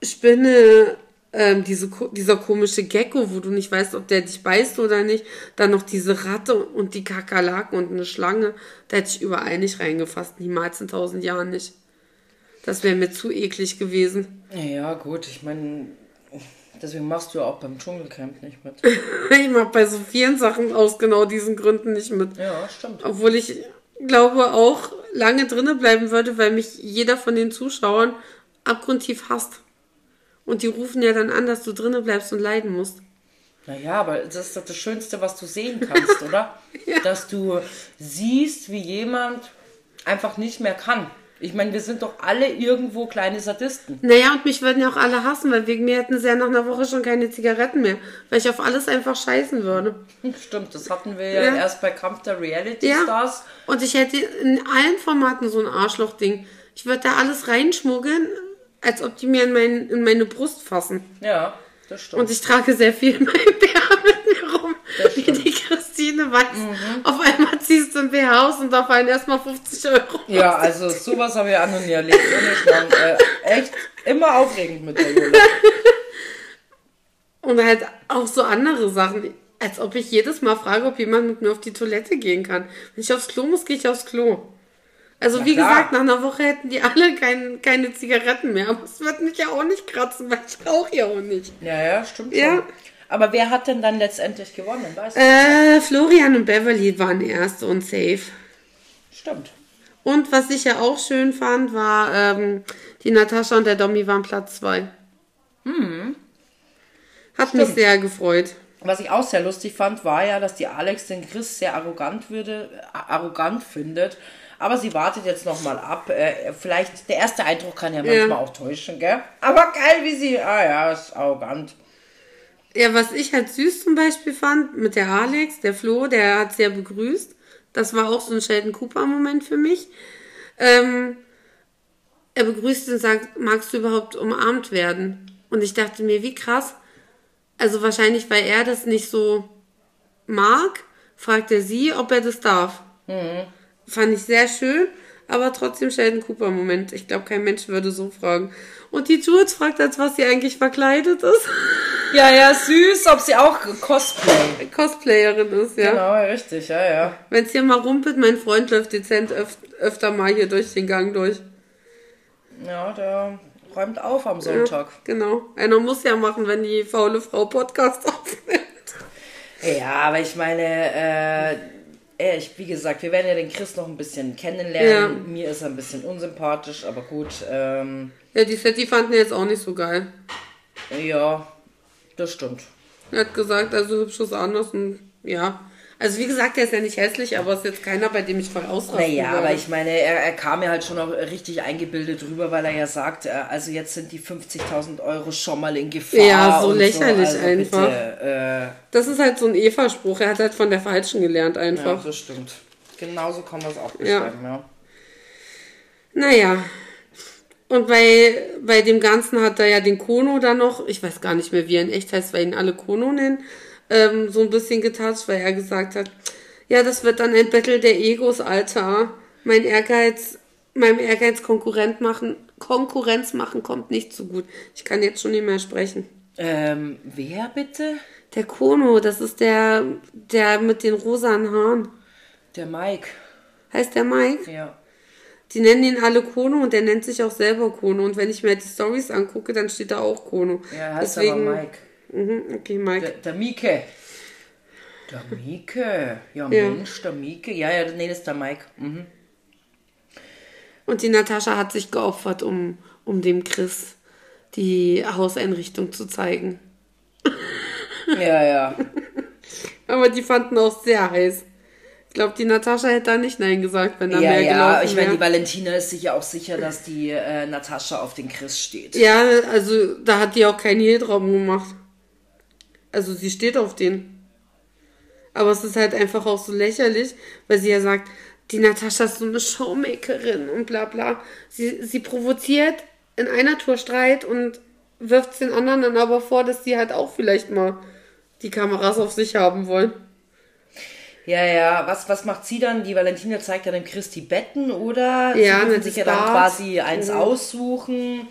Spinne, ähm, diese, dieser komische Gecko, wo du nicht weißt, ob der dich beißt oder nicht. Dann noch diese Ratte und die Kakerlaken und eine Schlange. Da hätte ich überall nicht reingefasst. Niemals in tausend Jahren nicht. Das wäre mir zu eklig gewesen. Ja, gut, ich meine, deswegen machst du ja auch beim Dschungelcamp nicht mit. <laughs> Ich mache bei so vielen Sachen aus genau diesen Gründen nicht mit. Ja, stimmt. Obwohl ich glaube auch lange drinnen bleiben würde, weil mich jeder von den Zuschauern abgrundtief hasst. Und die rufen ja dann an, dass du drinnen bleibst und leiden musst. Naja, aber das ist doch das Schönste, was du sehen kannst, oder? <laughs> Dass du siehst, wie jemand einfach nicht mehr kann. Ich meine, wir sind doch alle irgendwo kleine Sadisten. Naja, und mich würden ja auch alle hassen, weil wegen mir hätten sie ja nach einer Woche schon keine Zigaretten mehr, weil ich auf alles einfach scheißen würde. Stimmt, das hatten wir ja, Ja. erst bei Kampf der Reality Ja. Stars. Und ich hätte in allen Formaten so ein Arschloch-Ding. Ich würde da alles reinschmuggeln, als ob die mir in, mein, in meine Brust fassen. Ja, das stimmt. Und ich trage sehr viel in meinem BH mit mir rum. Wie. Mhm. die Christine weiß. Auf einmal ziehst du ein BH aus und da fallen erstmal 50 Euro. ja, also sowas habe ich auch noch nie erlebt. Schmarrn. Äh, echt immer aufregend mit der Jule. Und halt auch so andere Sachen. Als ob ich jedes Mal frage, ob jemand mit mir auf die Toilette gehen kann. Wenn ich aufs Klo muss, gehe ich aufs Klo. Also Na wie klar. gesagt, nach einer Woche hätten die alle kein, keine Zigaretten mehr. Aber es wird mich ja auch nicht kratzen, weil ich rauche ja auch nicht. Ja, ja, stimmt Ja. schon. Aber wer hat denn dann letztendlich gewonnen? Weißt du? Äh, Florian und Beverly waren erste und safe. Stimmt. Und was ich ja auch schön fand, war, ähm, die Natascha und der Domi waren Platz zwei. Hat mich Stimmt. sehr gefreut. Was ich auch sehr lustig fand, war ja, dass die Alex den Chris sehr arrogant würde, arrogant findet. Aber sie wartet jetzt nochmal ab. Äh, vielleicht, der erste Eindruck kann ja manchmal auch täuschen, gell? Aber geil, wie sie, ah ja, ist arrogant. Ja, was ich halt süß zum Beispiel fand, mit der Alex, der Flo, der hat sehr begrüßt. Das war auch so ein Sheldon Cooper-Moment für mich. Ähm, er begrüßt und sagt, magst du überhaupt umarmt werden? Und ich dachte mir, wie krass. Also wahrscheinlich, weil er das nicht so mag, fragt er sie, ob er das darf. Fand ich sehr schön, aber trotzdem Sheldon Cooper-Moment. Ich glaube, kein Mensch würde so fragen. Und die Jules fragt, als was sie eigentlich verkleidet ist. <laughs> Ja, ja, süß, ob sie auch Cosplay. Cosplayerin ist, ja. Genau, richtig, ja, ja. Wenn es hier mal rumpelt, mein Freund läuft dezent öf öfter mal hier durch den Gang durch. Ja, der räumt auf am Sonntag. Genau. Einer muss ja machen, wenn die faule Frau Podcast aufnimmt. Ja, aber ich meine, äh, äh, ich, wie gesagt, wir werden ja den Chris noch ein bisschen kennenlernen. Mir ist er ein bisschen unsympathisch, aber gut, ähm, Ja, die Setti fanden jetzt auch nicht so geil. ja, das stimmt. Er hat gesagt, also hübsch ist anders und ja. Also wie gesagt, er ist ja nicht hässlich, aber ist jetzt keiner, bei dem ich voll ausrasten Naja, würde. aber ich meine, er, er kam mir halt schon auch richtig eingebildet rüber, weil er ja sagt, äh, also jetzt sind die 50.000 Euro schon mal in Gefahr. Ja, so lächerlich also einfach. Bitte, Das ist halt so ein Eva-Spruch. Er hat halt von der Falschen gelernt äh, ja, einfach. das stimmt. Genauso kann man es auch beschreiben, ja. Naja. Und bei, bei dem Ganzen hat er ja den Kono dann noch, ich weiß gar nicht mehr, wie er in echt heißt, weil ihn alle Kono nennen, ähm, so ein bisschen getatscht, weil er gesagt hat, ja, das wird dann ein Battle der Egos, Alter. Mein Ehrgeiz, meinem Ehrgeiz Konkurrent machen, Konkurrenz machen kommt nicht so gut. Ich kann jetzt schon nicht mehr sprechen. Ähm, wer bitte? Der Kono, das ist der, der mit den rosanen Haaren. Der Mike. Heißt der Mike? Ja. Die nennen ihn alle Kono und der nennt sich auch selber Kono. Und wenn ich mir die Stories angucke, dann steht da auch Kono. Ja, er heißt Deswegen, aber Mike. Mhm, okay, Mike. Der, der Mieke. Der Mieke. Ja, Ja. Mensch, der Mieke. Ja, ja, nee, das ist der Mike. Mhm. Und die Natascha hat sich geopfert, um, um dem Chris die Hauseinrichtung zu zeigen. Ja, ja. <laughs> Aber die fanden auch sehr heiß. Ich glaube, die Natascha hätte da nicht Nein gesagt, wenn da Ja, mehr ja, gelaufen ich meine, wäre. die Valentina ist sich ja auch sicher, dass die äh, Natascha auf den Chris steht. Ja, also da hat die auch keinen Hehltraum gemacht. Also sie steht auf den. Aber es ist halt einfach auch so lächerlich, weil sie ja sagt, die Natascha ist so eine Showmakerin und bla bla. Sie, sie provoziert in einer Tour Streit und wirft den anderen dann aber vor, dass die halt auch vielleicht mal die Kameras auf sich haben wollen. Ja, ja, was, was macht sie dann? Die Valentina zeigt ja dem Chris die Betten, oder? Ja, sie ne, sich ja dann quasi eins Mhm. aussuchen.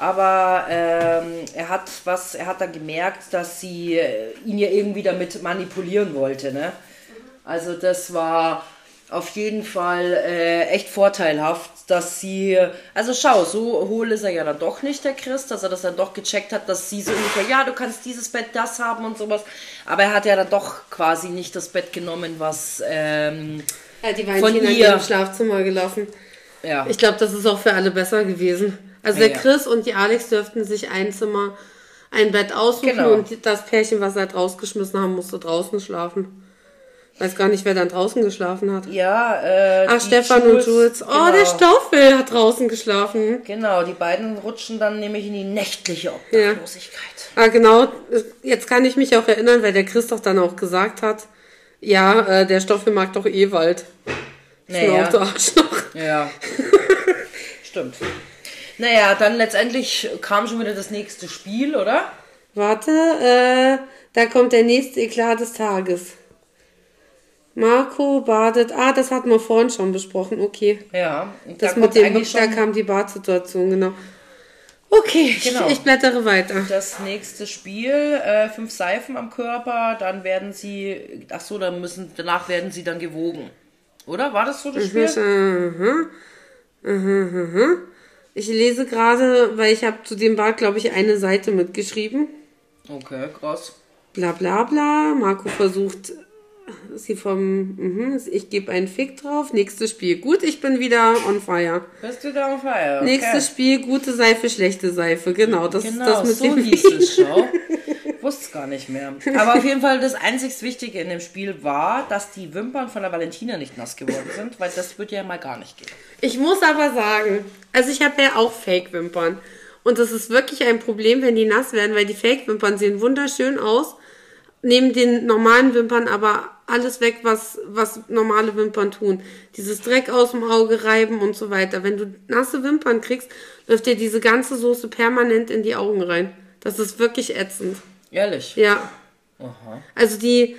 Aber ähm, er hat was, er hat dann gemerkt, dass sie äh, ihn ja irgendwie damit manipulieren wollte, ne? Also das war auf jeden Fall äh, echt vorteilhaft, dass sie, also schau, so hohl ist er ja dann doch nicht, der Chris, dass er das dann doch gecheckt hat, dass sie so ungefähr, ja, du kannst dieses Bett, das haben und sowas. Aber er hat ja dann doch quasi nicht das Bett genommen, was, ähm, Ja, die Von ihr. im Schlafzimmer gelassen. ja. Ich glaube, das ist auch für alle besser gewesen. Also der Ja. Chris und die Alex dürften sich ein Zimmer, ein Bett aussuchen Genau. und das Pärchen, was sie halt rausgeschmissen haben, musste draußen schlafen. Weiß gar nicht, wer dann draußen geschlafen hat. Ja, äh, Ach, Stefan und Jules. Oh, genau. der Stoffel hat draußen geschlafen. Genau, die beiden rutschen dann nämlich in die nächtliche Obdachlosigkeit. Ah, genau. Jetzt kann ich mich auch erinnern, weil der Chris doch dann auch gesagt hat, ja, äh, der Stoffel mag doch Ewald. Naja. Du Arschloch. Ja. <laughs> Stimmt. Naja, dann letztendlich kam schon wieder das nächste Spiel, oder? Warte, äh, da kommt der nächste Eklat des Tages. Marco badet. Ah, das hatten wir vorhin schon besprochen. Okay. Ja. Das da mit dem, da kam die Badsituation, genau. Okay, Genau. ich, ich blättere weiter. das nächste Spiel. Äh, fünf Seifen am Körper, dann werden sie, ach so, dann müssen, danach werden sie dann gewogen. Oder? War das so das Spiel? Aha. Aha, aha. Ich lese gerade, weil ich habe zu dem Bad, glaube ich, eine Seite mitgeschrieben. Okay, krass. Bla bla bla. Marco versucht sie vom. Mhm, ich gebe einen Fick drauf. Nächstes Spiel. Gut, ich bin wieder on fire. Bist du da on fire? Okay. Nächstes Spiel, gute Seife, schlechte Seife. Genau, das Genau, ist das mit so dem hieß es, schau. <laughs> Wusste es gar nicht mehr. Aber auf jeden Fall, das einzig Wichtige in dem Spiel war, dass die Wimpern von der Valentina nicht nass geworden sind, weil das würde ja mal gar nicht gehen. Ich muss aber sagen, also ich habe ja auch Fake-Wimpern. Und das ist wirklich ein Problem, wenn die nass werden, weil die Fake-Wimpern sehen wunderschön aus. Neben den normalen Wimpern aber alles weg, was, was normale Wimpern tun. Dieses Dreck aus dem Auge reiben und so weiter. Wenn du nasse Wimpern kriegst, läuft dir diese ganze Soße permanent in die Augen rein. Das ist wirklich ätzend. Ehrlich. Ja. Aha. Also die,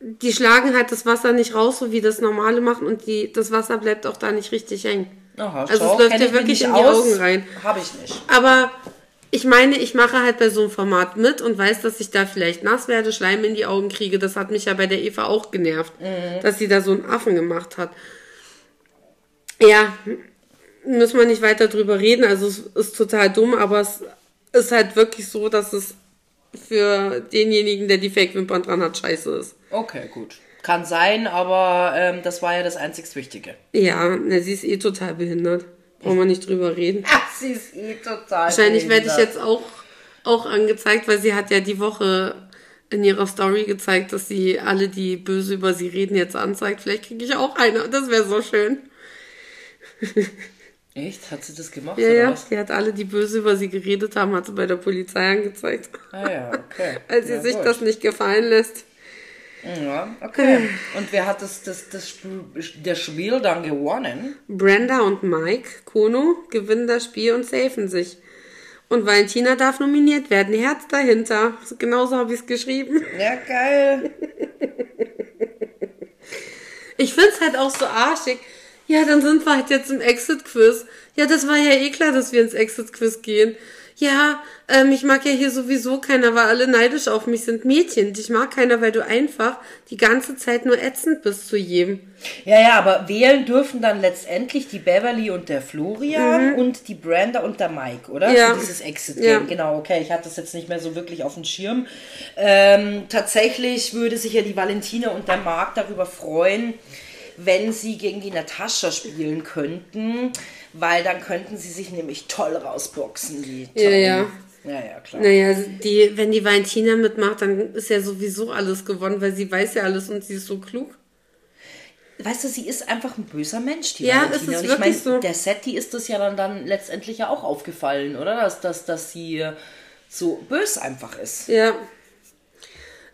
die schlagen halt das Wasser nicht raus, so wie das normale machen und die, das Wasser bleibt auch da nicht richtig hängen. Aha, Also schau, es läuft mich wirklich in die aus. Augen rein. Habe ich nicht. Aber ich meine, ich mache halt bei so einem Format mit und weiß, dass ich da vielleicht nass werde, Schleim in die Augen kriege. Das hat mich ja bei der Eva auch genervt, dass sie da so einen Affen gemacht hat. Ja, müssen wir nicht weiter drüber reden. Also es ist total dumm, aber es ist halt wirklich so, dass es für denjenigen, der die Fake-Wimpern dran hat, scheiße ist. Okay, gut. Kann sein, aber ähm, das war ja das einzig Wichtige. Ja, ne, sie ist eh total behindert. Brauchen wir nicht drüber reden. <laughs> Ach, sie ist eh total. Wahrscheinlich werde ich jetzt auch, auch angezeigt, weil sie hat ja die Woche in ihrer Story gezeigt, dass sie alle, die böse über sie reden, jetzt anzeigt. Vielleicht kriege ich auch eine. Das wäre so schön. <laughs> Echt? Hat sie das gemacht? Ja, oder ja. was? Sie hat alle, die böse über sie geredet haben, hat sie bei der Polizei angezeigt. Ah ja, okay. <laughs> Als sie ja, sich gut. das nicht gefallen lässt. Ja, okay. <sighs> Und wer hat das, das, das Spiel, das Spiel dann gewonnen? Brenda und Mike Kono gewinnen das Spiel und safen sich. Und Valentina darf nominiert werden. Herz dahinter. Genauso habe ich es geschrieben. <laughs> Ja, geil. Ich find's halt auch so arschig. Ja, dann sind wir halt jetzt im Exit-Quiz. Ja, das war ja eh klar, dass wir ins Exit-Quiz gehen. Ja, ähm, ich mag ja hier sowieso keiner, weil alle neidisch auf mich sind. Mädchen, dich mag keiner, weil du einfach die ganze Zeit nur ätzend bist zu jedem. Ja, ja, aber wählen dürfen dann letztendlich die Beverly und der Florian und die Brenda und der Mike, oder? Mhm. Ja. Für dieses Exit Ja. Genau, okay, ich hatte das jetzt nicht mehr so wirklich auf dem Schirm. Ähm, tatsächlich würde sich ja die Valentina und der Marc darüber freuen, wenn sie gegen die Natascha spielen könnten, weil dann könnten sie sich nämlich toll rausboxen, die Ja, Tony. ja. Ja, ja, klar. Naja, die, wenn die Valentina mitmacht, dann ist ja sowieso alles gewonnen, weil sie weiß ja alles und sie ist so klug. Weißt du, sie ist einfach ein böser Mensch, die Ja, Valentina. es ist Und ich meine, so. der Setti ist das ja dann, dann letztendlich ja auch aufgefallen, oder? Dass, dass, dass sie so bös einfach ist. Ja.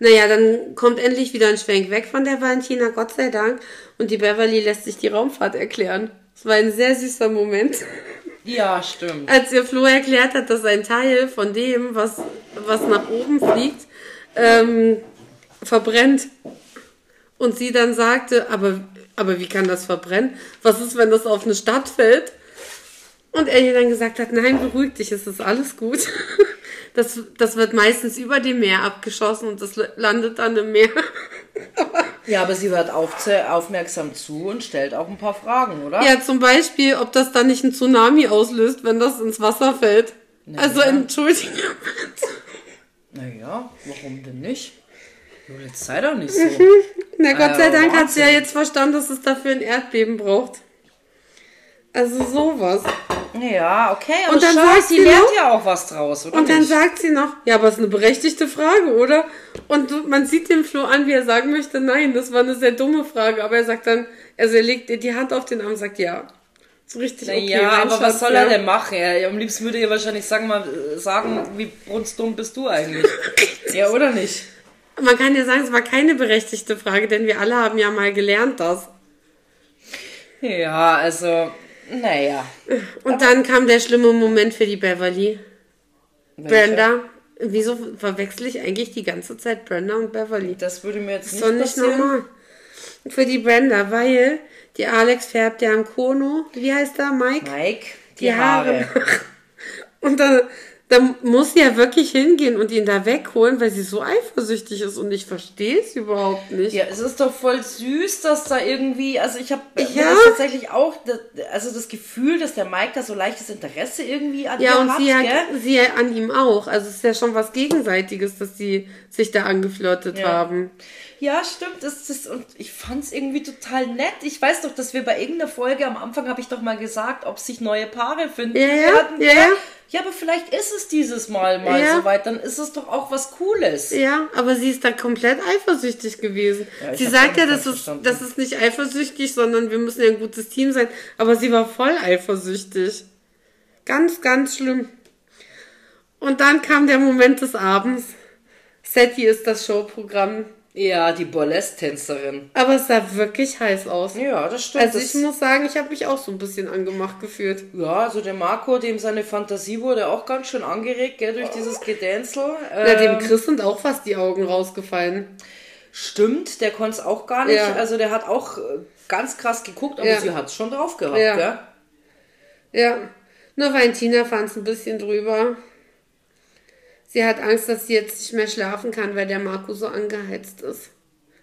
Naja, dann kommt endlich wieder ein Schwenk weg von der Valentina, Gott sei Dank. Und die Beverly lässt sich die Raumfahrt erklären. Es war ein sehr süßer Moment. Ja, stimmt. Als ihr Flo erklärt hat, dass ein Teil von dem, was, was nach oben fliegt, ähm, verbrennt. Und sie dann sagte, aber, aber wie kann das verbrennen? Was ist, wenn das auf eine Stadt fällt? Und er ihr dann gesagt hat, nein, beruhig dich, es ist alles gut. <laughs> Das, das wird meistens über dem Meer abgeschossen und das landet dann im Meer. Ja, aber sie hört auf, aufmerksam zu und stellt auch ein paar Fragen, oder? Ja, zum Beispiel, ob das dann nicht ein Tsunami auslöst, wenn das ins Wasser fällt. Also ja. entschuldige. Naja, warum denn nicht? Jetzt sei doch nicht so. <laughs> Na Gott sei Äh, Dank hat sie ja jetzt verstanden, dass es dafür ein Erdbeben braucht. Also sowas. Ja, okay, aber Und dann schau, sagt sie sie lernt noch- ja auch was draus, oder Und dann nicht? sagt sie noch, ja, aber es ist eine berechtigte Frage, oder? Und man sieht dem Flo an, wie er sagen möchte, nein, das war eine sehr dumme Frage. Aber er sagt dann, also er legt ihr die Hand auf den Arm und sagt, ja. So richtig Na okay. ja, aber Schatz, was soll ja. er denn machen? Er, am liebsten würde er wahrscheinlich sagen, mal, sagen, wie brunstdumm bist du eigentlich? <laughs> ja, oder nicht? Man kann ja sagen, es war keine berechtigte Frage, denn wir alle haben ja mal gelernt das. Ja, also, naja. Und dann kam der schlimme Moment für die Beverly. Brenda. Wieso verwechsel ich eigentlich die ganze Zeit Brenda und Beverly? Das würde mir jetzt ist nicht doch nicht passieren. normal. Für die Brenda, weil die Alex färbt ja am Kono, wie heißt er, Mike? Mike, die, Die Haare. Haare. <laughs> Und da, da muss sie ja wirklich hingehen und ihn da wegholen, weil sie so eifersüchtig ist und ich verstehe es überhaupt nicht. Ja, es ist doch voll süß, dass da irgendwie, also ich habe Ja. tatsächlich auch, das, also das Gefühl, dass der Mike da so leichtes Interesse irgendwie an Ja, ihr und hat, sie, hat, sie an ihm auch. Also es ist ja schon was Gegenseitiges, dass sie sich da angeflirtet Ja. haben. Ja, stimmt. Das, das, und ich fand's irgendwie total nett. Ich weiß doch, dass wir bei irgendeiner Folge am Anfang habe ich doch mal gesagt, ob sich neue Paare finden Ja, ja, werden. ja, ja. ja, aber vielleicht ist es dieses Mal mal Ja. soweit. Dann ist es doch auch was Cooles. Ja, aber sie ist da komplett eifersüchtig gewesen. Ja, sie sagt ja, das ist, das ist nicht eifersüchtig, sondern wir müssen ja ein gutes Team sein. Aber sie war voll eifersüchtig. Ganz, ganz schlimm. Und dann kam der Moment des Abends. Setty ist das Showprogramm. Ja, die Burlesque-Tänzerin. Aber es sah wirklich heiß aus. Ja, das stimmt. Also das, ich muss sagen, ich habe mich auch so ein bisschen angemacht gefühlt. ja, also der Marco, dem seine Fantasie wurde auch ganz schön angeregt, gell, durch dieses Gedänzel. Ja, Ähm, dem Chris sind auch fast die Augen rausgefallen. Stimmt, der konnte es auch gar nicht. Ja. Also der hat auch äh, ganz krass geguckt, aber Ja. sie hat es schon drauf gehabt, Ja. gell? Ja, nur Valentina fand es ein bisschen drüber. Sie hat Angst, dass sie jetzt nicht mehr schlafen kann, weil der Marco so angeheizt ist.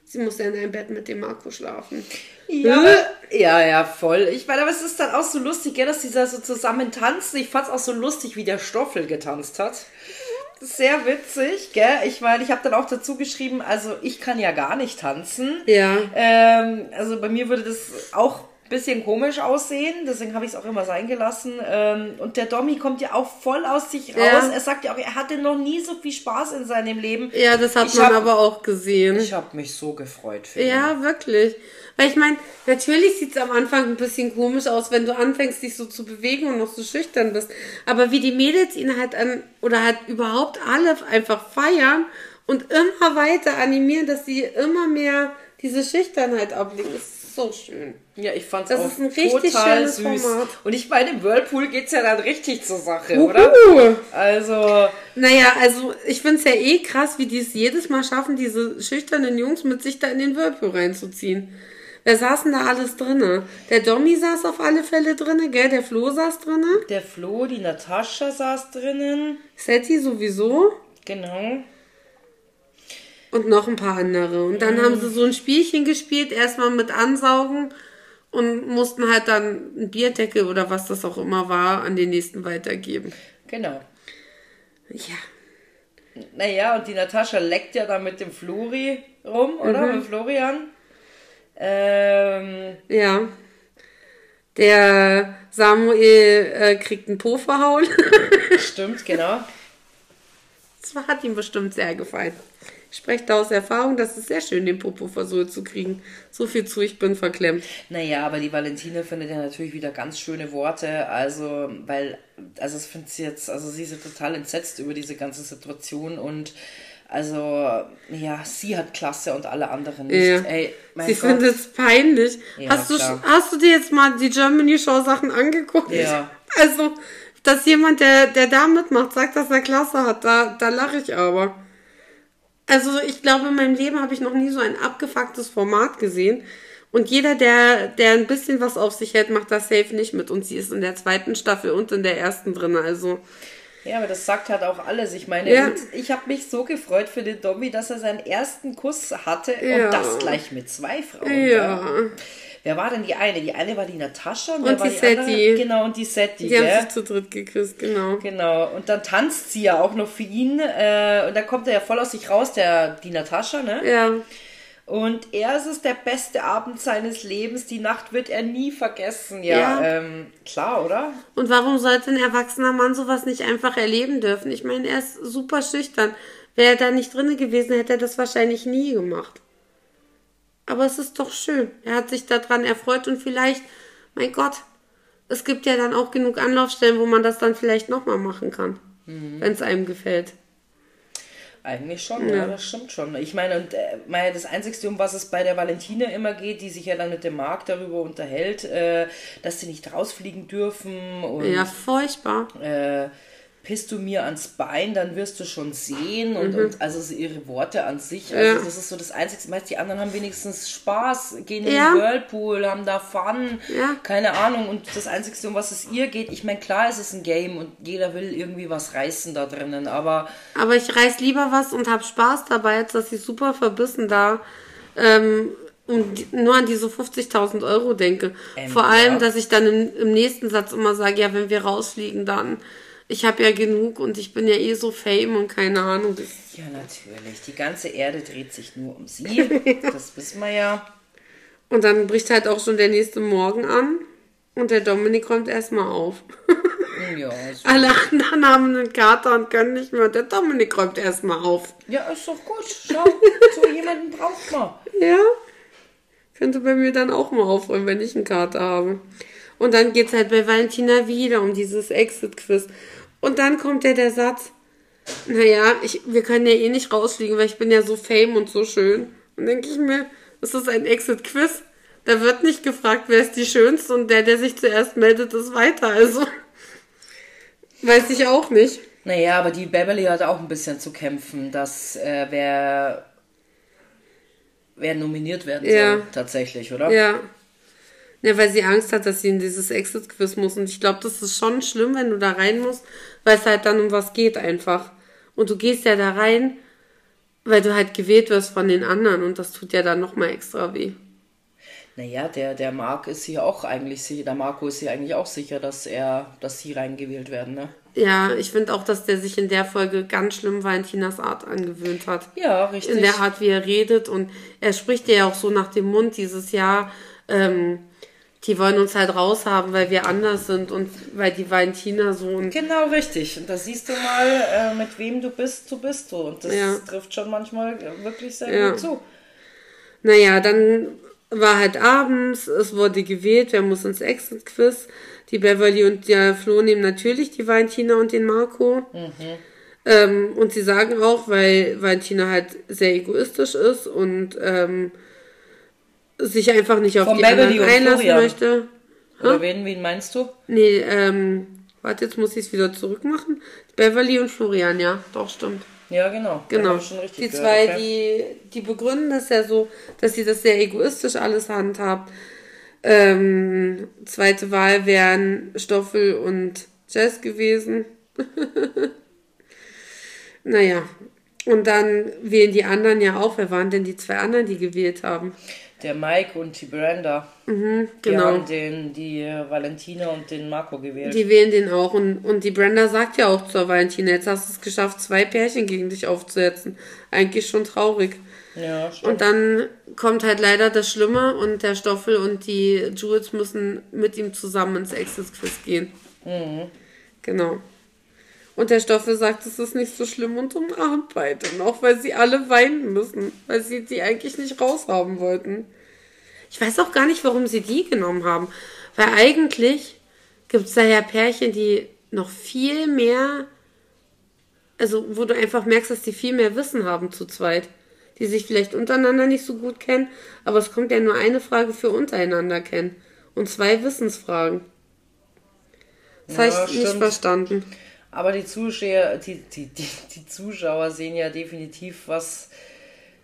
Sie muss ja in einem Bett mit dem Marco schlafen. Ja, ja, ja, voll. Ich meine, aber es ist dann auch so lustig, gell, dass die da so zusammen tanzen. Ich fand's auch so lustig, wie der Stoffel getanzt hat. Sehr witzig, gell? Ich meine, ich habe dann auch dazu geschrieben, also ich kann ja gar nicht tanzen. Ja. Ähm, also bei mir würde das auch bisschen komisch aussehen, deswegen habe ich es auch immer sein gelassen. Ähm, und der Domi kommt ja auch voll aus sich raus. Ja. Er sagt ja auch, er hatte noch nie so viel Spaß in seinem Leben. Ja, das hat Ich man hab- aber auch gesehen. Ich habe mich so gefreut für ihn. Ja, wirklich. Weil ich meine, natürlich sieht es am Anfang ein bisschen komisch aus, wenn du anfängst, dich so zu bewegen und noch so schüchtern bist. Aber wie die Mädels ihn halt an, oder halt überhaupt alle einfach feiern und immer weiter animieren, dass sie immer mehr diese Schüchternheit ablegen. Ist so schön. Ja, ich fand's Das auch ist ein richtig total schönes süß. Format. Und ich meine, im Whirlpool geht's ja dann richtig zur Sache, Uhu. oder? Also, Naja, also ich finde es ja eh krass, wie die es jedes Mal schaffen, diese schüchternen Jungs mit sich da in den Whirlpool reinzuziehen. Wer saß denn da alles drinne? Der Dommy saß auf alle Fälle drinne, gell? Der Flo saß drinne. der Flo, die Natascha saß drinnen. Setti sowieso. Genau. Und noch ein paar andere. Und dann haben sie so ein Spielchen gespielt, erstmal mit Ansaugen und mussten halt dann einen Bierdeckel oder was das auch immer war, an den nächsten weitergeben. Genau. Ja. Naja, und die Natascha leckt ja da mit dem Flori rum, oder? Mhm. Mit Florian. Ähm, Ja. Der Samuel äh, kriegt einen Po verhauen. stimmt, genau. Das hat ihm bestimmt sehr gefallen. Ich spreche da aus Erfahrung, das ist sehr schön, den Popo versohlt zu kriegen. So viel zu, ich bin verklemmt. Naja, aber die Valentine findet ja natürlich wieder ganz schöne Worte. Also, weil, also, es findet sie jetzt, also, sie ist ja total entsetzt über diese ganze Situation und, also, ja, sie hat Klasse und alle anderen nicht. Ja. Ey, Sie findet es peinlich. Ja, hast, du, klar. hast du dir jetzt mal die Germany Show Sachen angeguckt? Ja. Also, dass jemand, der, der da mitmacht, sagt, dass er Klasse hat, da, da lache ich aber. Also, ich glaube, in meinem Leben habe ich noch nie so ein abgefucktes Format gesehen. Und jeder, der, der ein bisschen was auf sich hält, macht das safe nicht mit. Und sie ist in der zweiten Staffel und in der ersten drin. Also, Ja, aber das sagt halt auch alles. Ich meine, Ja. ich habe mich so gefreut für den Domi, dass er seinen ersten Kuss hatte Ja. und das gleich mit zwei Frauen. ja. gell? Wer war denn die eine? Die eine war die Natascha und, Und die die andere? Setti. Genau, und die Setti. Die haben gell? sich zu dritt geküsst, genau. Genau, und dann tanzt sie ja auch noch für ihn. Äh, und dann kommt er ja voll aus sich raus, der, die Natascha, ne? Ja. Und er ist es der beste Abend seines Lebens. Die Nacht wird er nie vergessen. Ja, Ja. Ähm, klar, oder? Und warum sollte ein erwachsener Mann sowas nicht einfach erleben dürfen? Ich meine, er ist super schüchtern. Wäre er da nicht drinne gewesen, hätte er das wahrscheinlich nie gemacht. Aber es ist doch schön. Er hat sich daran erfreut und vielleicht, mein Gott, es gibt ja dann auch genug Anlaufstellen, wo man das dann vielleicht nochmal machen kann, wenn es einem gefällt. Eigentlich schon, ja. das stimmt schon. Ich meine, und äh, das Einzige, um was es bei der Valentine immer geht, die sich ja dann mit dem Marc darüber unterhält, äh, dass sie nicht rausfliegen dürfen und Ja, furchtbar. äh, pisst du mir ans Bein, dann wirst du schon sehen und, und also so ihre Worte an sich, also Mhm. Ja. das ist so das Einzige, meist die anderen haben wenigstens Spaß, gehen in Ja. den Whirlpool, haben da Fun, Ja. keine Ahnung und das Einzige, um was es ihr geht, ich meine, klar ist es ein Game und jeder will irgendwie was reißen da drinnen, aber Aber ich reiß lieber was und hab Spaß dabei, als dass ich super verbissen da ähm, die- nur an diese 50.000 Euro denke. Ähm, Vor allem, dass ich dann im, im nächsten Satz immer sage, ja, wenn wir rausfliegen, dann ich habe ja genug und ich bin ja eh so fame und keine Ahnung. Ja natürlich, die ganze Erde dreht sich nur um sie, <laughs> das wissen wir ja. und dann bricht halt auch schon der nächste Morgen an und der Dominik räumt erstmal auf. Ja, also, <laughs> Alle anderen haben einen Kater und können nicht mehr und der Dominik räumt erstmal auf. ja ist doch gut, schau, <laughs> so jemanden braucht man. Ja. Könnte bei mir dann auch mal aufräumen, wenn ich einen Kater habe. Und dann geht's halt bei Valentina wieder um dieses Exit-Quiz. Und dann kommt ja der Satz, naja, ich, wir können ja eh nicht rausfliegen, weil ich bin ja so fame und so schön. Und denke ich mir, ist ein Exit-Quiz. Da wird nicht gefragt, wer ist die Schönste und der, der sich zuerst meldet, ist weiter. Also, weiß ich auch nicht. Naja, aber die Beverly hat auch ein bisschen zu kämpfen, dass äh, wer, wer nominiert werden Ja. soll, tatsächlich, oder? Ja. Ja, weil sie Angst hat, dass sie in dieses Exit-Quiz muss. Und ich glaube, das ist schon schlimm, wenn du da rein musst, weil es halt dann um was geht einfach. Und du gehst ja da rein, weil du halt gewählt wirst von den anderen und das tut ja dann nochmal extra weh. Naja, der, der Marc ist hier auch eigentlich sicher, der Marco ist hier eigentlich auch sicher, dass er, dass sie reingewählt werden, ne? Ja, ich finde auch, dass der sich in der Folge ganz schlimm Valentinas Art angewöhnt hat. Ja, richtig. In der Art, wie er redet. Und er spricht ja auch so nach dem Mund dieses Jahr, ähm, die wollen uns halt raushaben, weil wir anders sind und weil die Valentina so und Genau, richtig. Und da siehst du mal, äh, mit wem du bist, so bist du. Und das Ja. trifft schon manchmal wirklich sehr Ja. gut zu. Naja, dann war halt abends, es wurde gewählt, wer muss ins Exit-Quiz. Die Beverly und der Flo nehmen natürlich die Valentina und den Marco. Ähm, und sie sagen auch, weil Valentina halt sehr egoistisch ist und ähm, sich einfach nicht auf Von die Beverly anderen einlassen Florian. möchte. Oder wen, wen meinst du? Nee, ähm, warte, jetzt muss ich es wieder zurückmachen. Beverly und Florian, ja, doch, stimmt. Ja, genau. Genau. Die gehört, zwei, okay. die, die begründen das ja so, dass sie das sehr egoistisch alles handhabt. Ähm, zweite Wahl wären Stoffel und Jess gewesen. <laughs> naja. Und dann wählen die anderen ja auch. Wer waren denn die zwei anderen, die gewählt haben? Der Mike und die Brenda. Die Genau. haben den, die äh, Valentina und den Marco gewählt. Die wählen den auch. Und, und die Brenda sagt ja auch zur Valentina, jetzt hast du es geschafft, zwei Pärchen gegen dich aufzusetzen. Eigentlich schon traurig. ja, stimmt. Und dann kommt halt leider das Schlimme und der Stoffel und die Jules müssen mit ihm zusammen ins Access Quiz gehen. Genau. Und der Stoffel sagt, es ist nicht so schlimm und umarmt beide noch, weil sie alle weinen müssen, weil sie die eigentlich nicht raushaben wollten. Ich weiß auch gar nicht, warum sie die genommen haben. Weil eigentlich gibt es da ja Pärchen, die noch viel mehr, also wo du einfach merkst, dass die viel mehr Wissen haben zu zweit. Die sich vielleicht untereinander nicht so gut kennen, aber es kommt ja nur eine Frage für untereinander kennen. Und zwei Wissensfragen. Das Ja, habe ich nicht stimmt. verstanden. Aber die Zuschauer, die, die, die, die Zuschauer sehen ja definitiv, was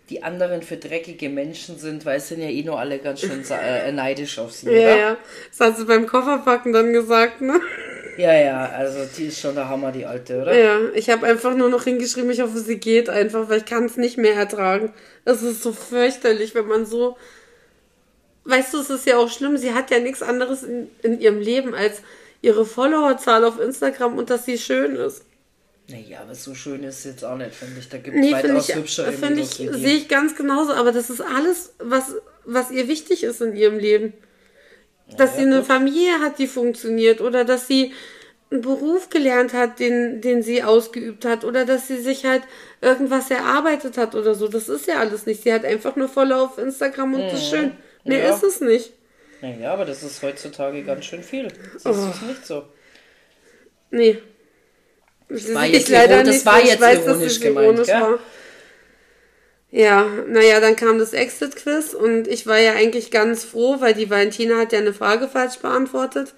die anderen für dreckige Menschen sind, weil es sind ja eh nur alle ganz schön sa- äh, neidisch auf sie, Ja, oder? ja. Das hat sie beim Kofferpacken dann gesagt, ne? Ja, ja, also die ist schon der Hammer, die alte, oder? Ja, ich habe einfach nur noch hingeschrieben, ich hoffe, sie geht einfach, weil ich kann es nicht mehr ertragen. Es ist so fürchterlich, wenn man so... Weißt du, es ist ja auch schlimm, sie hat ja nichts anderes in, in ihrem Leben als ihre Followerzahl auf Instagram und dass sie schön ist. Naja, aber so schön ist es jetzt auch nicht, finde ich. Da gibt es Nee, finde weitaus ich, hübschere find Mädels ich sehe ich ganz genauso, aber das ist alles, was, was ihr wichtig ist in ihrem Leben. Dass Ja, sie eine gut. Familie hat, die funktioniert, oder dass sie einen Beruf gelernt hat, den, den sie ausgeübt hat, oder dass sie sich halt irgendwas erarbeitet hat oder so. Das ist ja alles nicht. Sie hat einfach nur Follower auf Instagram und das ist schön. Mehr Mhm. Ja. ist es nicht. Naja, aber das ist heutzutage ganz schön viel. Siehst Oh. du es nicht so? Nee. Das war jetzt iro- das war jetzt ironisch gemeint, gell? Ja, naja, dann kam das Exit-Quiz und ich war ja eigentlich ganz froh, weil die Valentina hat ja eine Frage falsch beantwortet.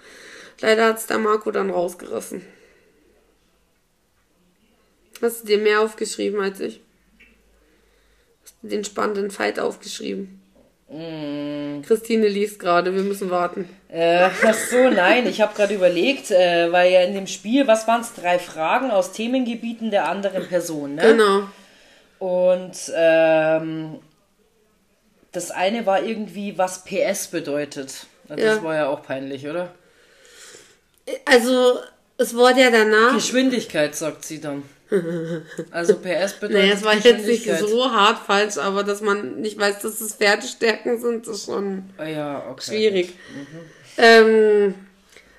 Leider hat's der Marco dann rausgerissen. Hast du dir mehr aufgeschrieben als ich? Hast du den spannenden Fight aufgeschrieben? Christine liest gerade, wir müssen warten. Äh, ach so, nein, ich habe gerade überlegt, äh, weil ja in dem Spiel, was waren es, drei Fragen aus Themengebieten der anderen Person, ne? Genau. Und ähm, das eine war irgendwie, was PS bedeutet. Das Ja. war ja auch peinlich, oder? Also, es wurde ja danach. Geschwindigkeit, sagt sie dann. Also PS bedeutet Naja, es war jetzt nicht so hart falsch, aber dass man nicht weiß, dass es Pferdestärken sind, ist schon Ah ja, okay. schwierig. Ähm,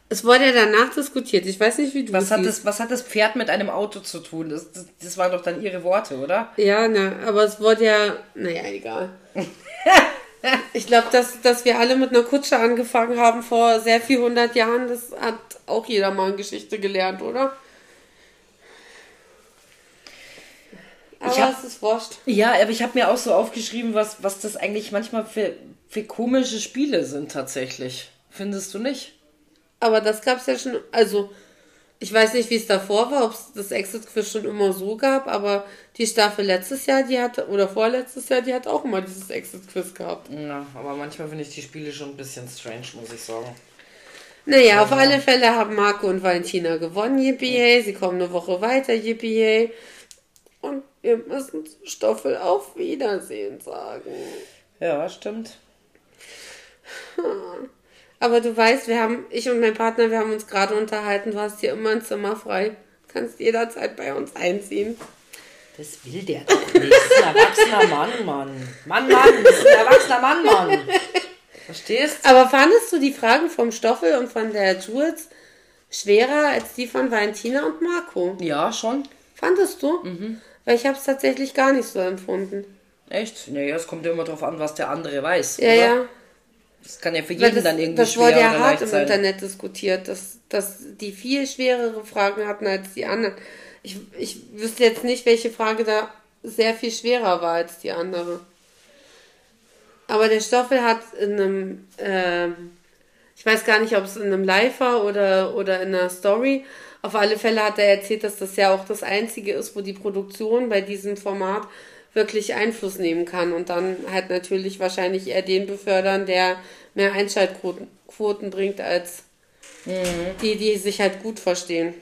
es wurde ja danach diskutiert. Ich weiß nicht, wie du Was es hat, siehst. das, was hat das Pferd mit einem Auto zu tun? Das, das, das waren doch dann ihre Worte, oder? Ja, na, aber es wurde ja. Naja, egal. <laughs> ich glaube, dass, dass wir alle mit einer Kutsche angefangen haben vor sehr viel hundert Jahren, das hat auch jeder mal in Geschichte gelernt, oder? Aber Ich hab- es ist wurscht. Ja, aber ich habe mir auch so aufgeschrieben, was, was das eigentlich manchmal für, für komische Spiele sind tatsächlich. Findest du nicht? Aber das gab es ja schon, also ich weiß nicht, wie es davor war, ob es das Exit-Quiz schon immer so gab, aber die Staffel letztes Jahr, die hatte, oder vorletztes Jahr, die hat auch immer dieses Exit-Quiz gehabt. Ja, aber manchmal finde ich die Spiele schon ein bisschen strange, muss ich sagen. Naja, auf alle Fälle haben Marco und Valentina gewonnen, yippie Sie kommen eine Woche weiter, yippie Und wir müssen zu Stoffel auf Wiedersehen sagen. Ja, stimmt. Aber du weißt, wir haben, ich und mein Partner, wir haben uns gerade unterhalten, du hast hier immer ein Zimmer frei. Du kannst jederzeit bei uns einziehen. Das will der doch nicht. Das ist ein erwachsener Mann, Mann. Mann, Mann, das ist ein erwachsener Mann, Mann. Verstehst? Aber fandest du die Fragen vom Stoffel und von der Jules schwerer als die von Valentina und Marco? Ja, schon. Fandest du? Weil ich habe es tatsächlich gar nicht so empfunden. Echt? Naja, es kommt ja immer drauf an, was der andere weiß. Ja, oder? ja. Das kann ja für jeden das, dann irgendwie das wurde ja hart im sein. Internet diskutiert, dass, dass die viel schwerere Fragen hatten als die anderen. Ich, ich wüsste jetzt nicht, welche Frage da sehr viel schwerer war als die andere. Aber der Stoffel hat in einem, äh, ich weiß gar nicht, ob es in einem Live war oder, oder in einer Story. Auf alle Fälle hat er erzählt, dass das ja auch das Einzige ist, wo die Produktion bei diesem Format wirklich Einfluss nehmen kann und dann halt natürlich wahrscheinlich eher den befördern, der mehr Einschaltquoten bringt, als mhm. die, die sich halt gut verstehen.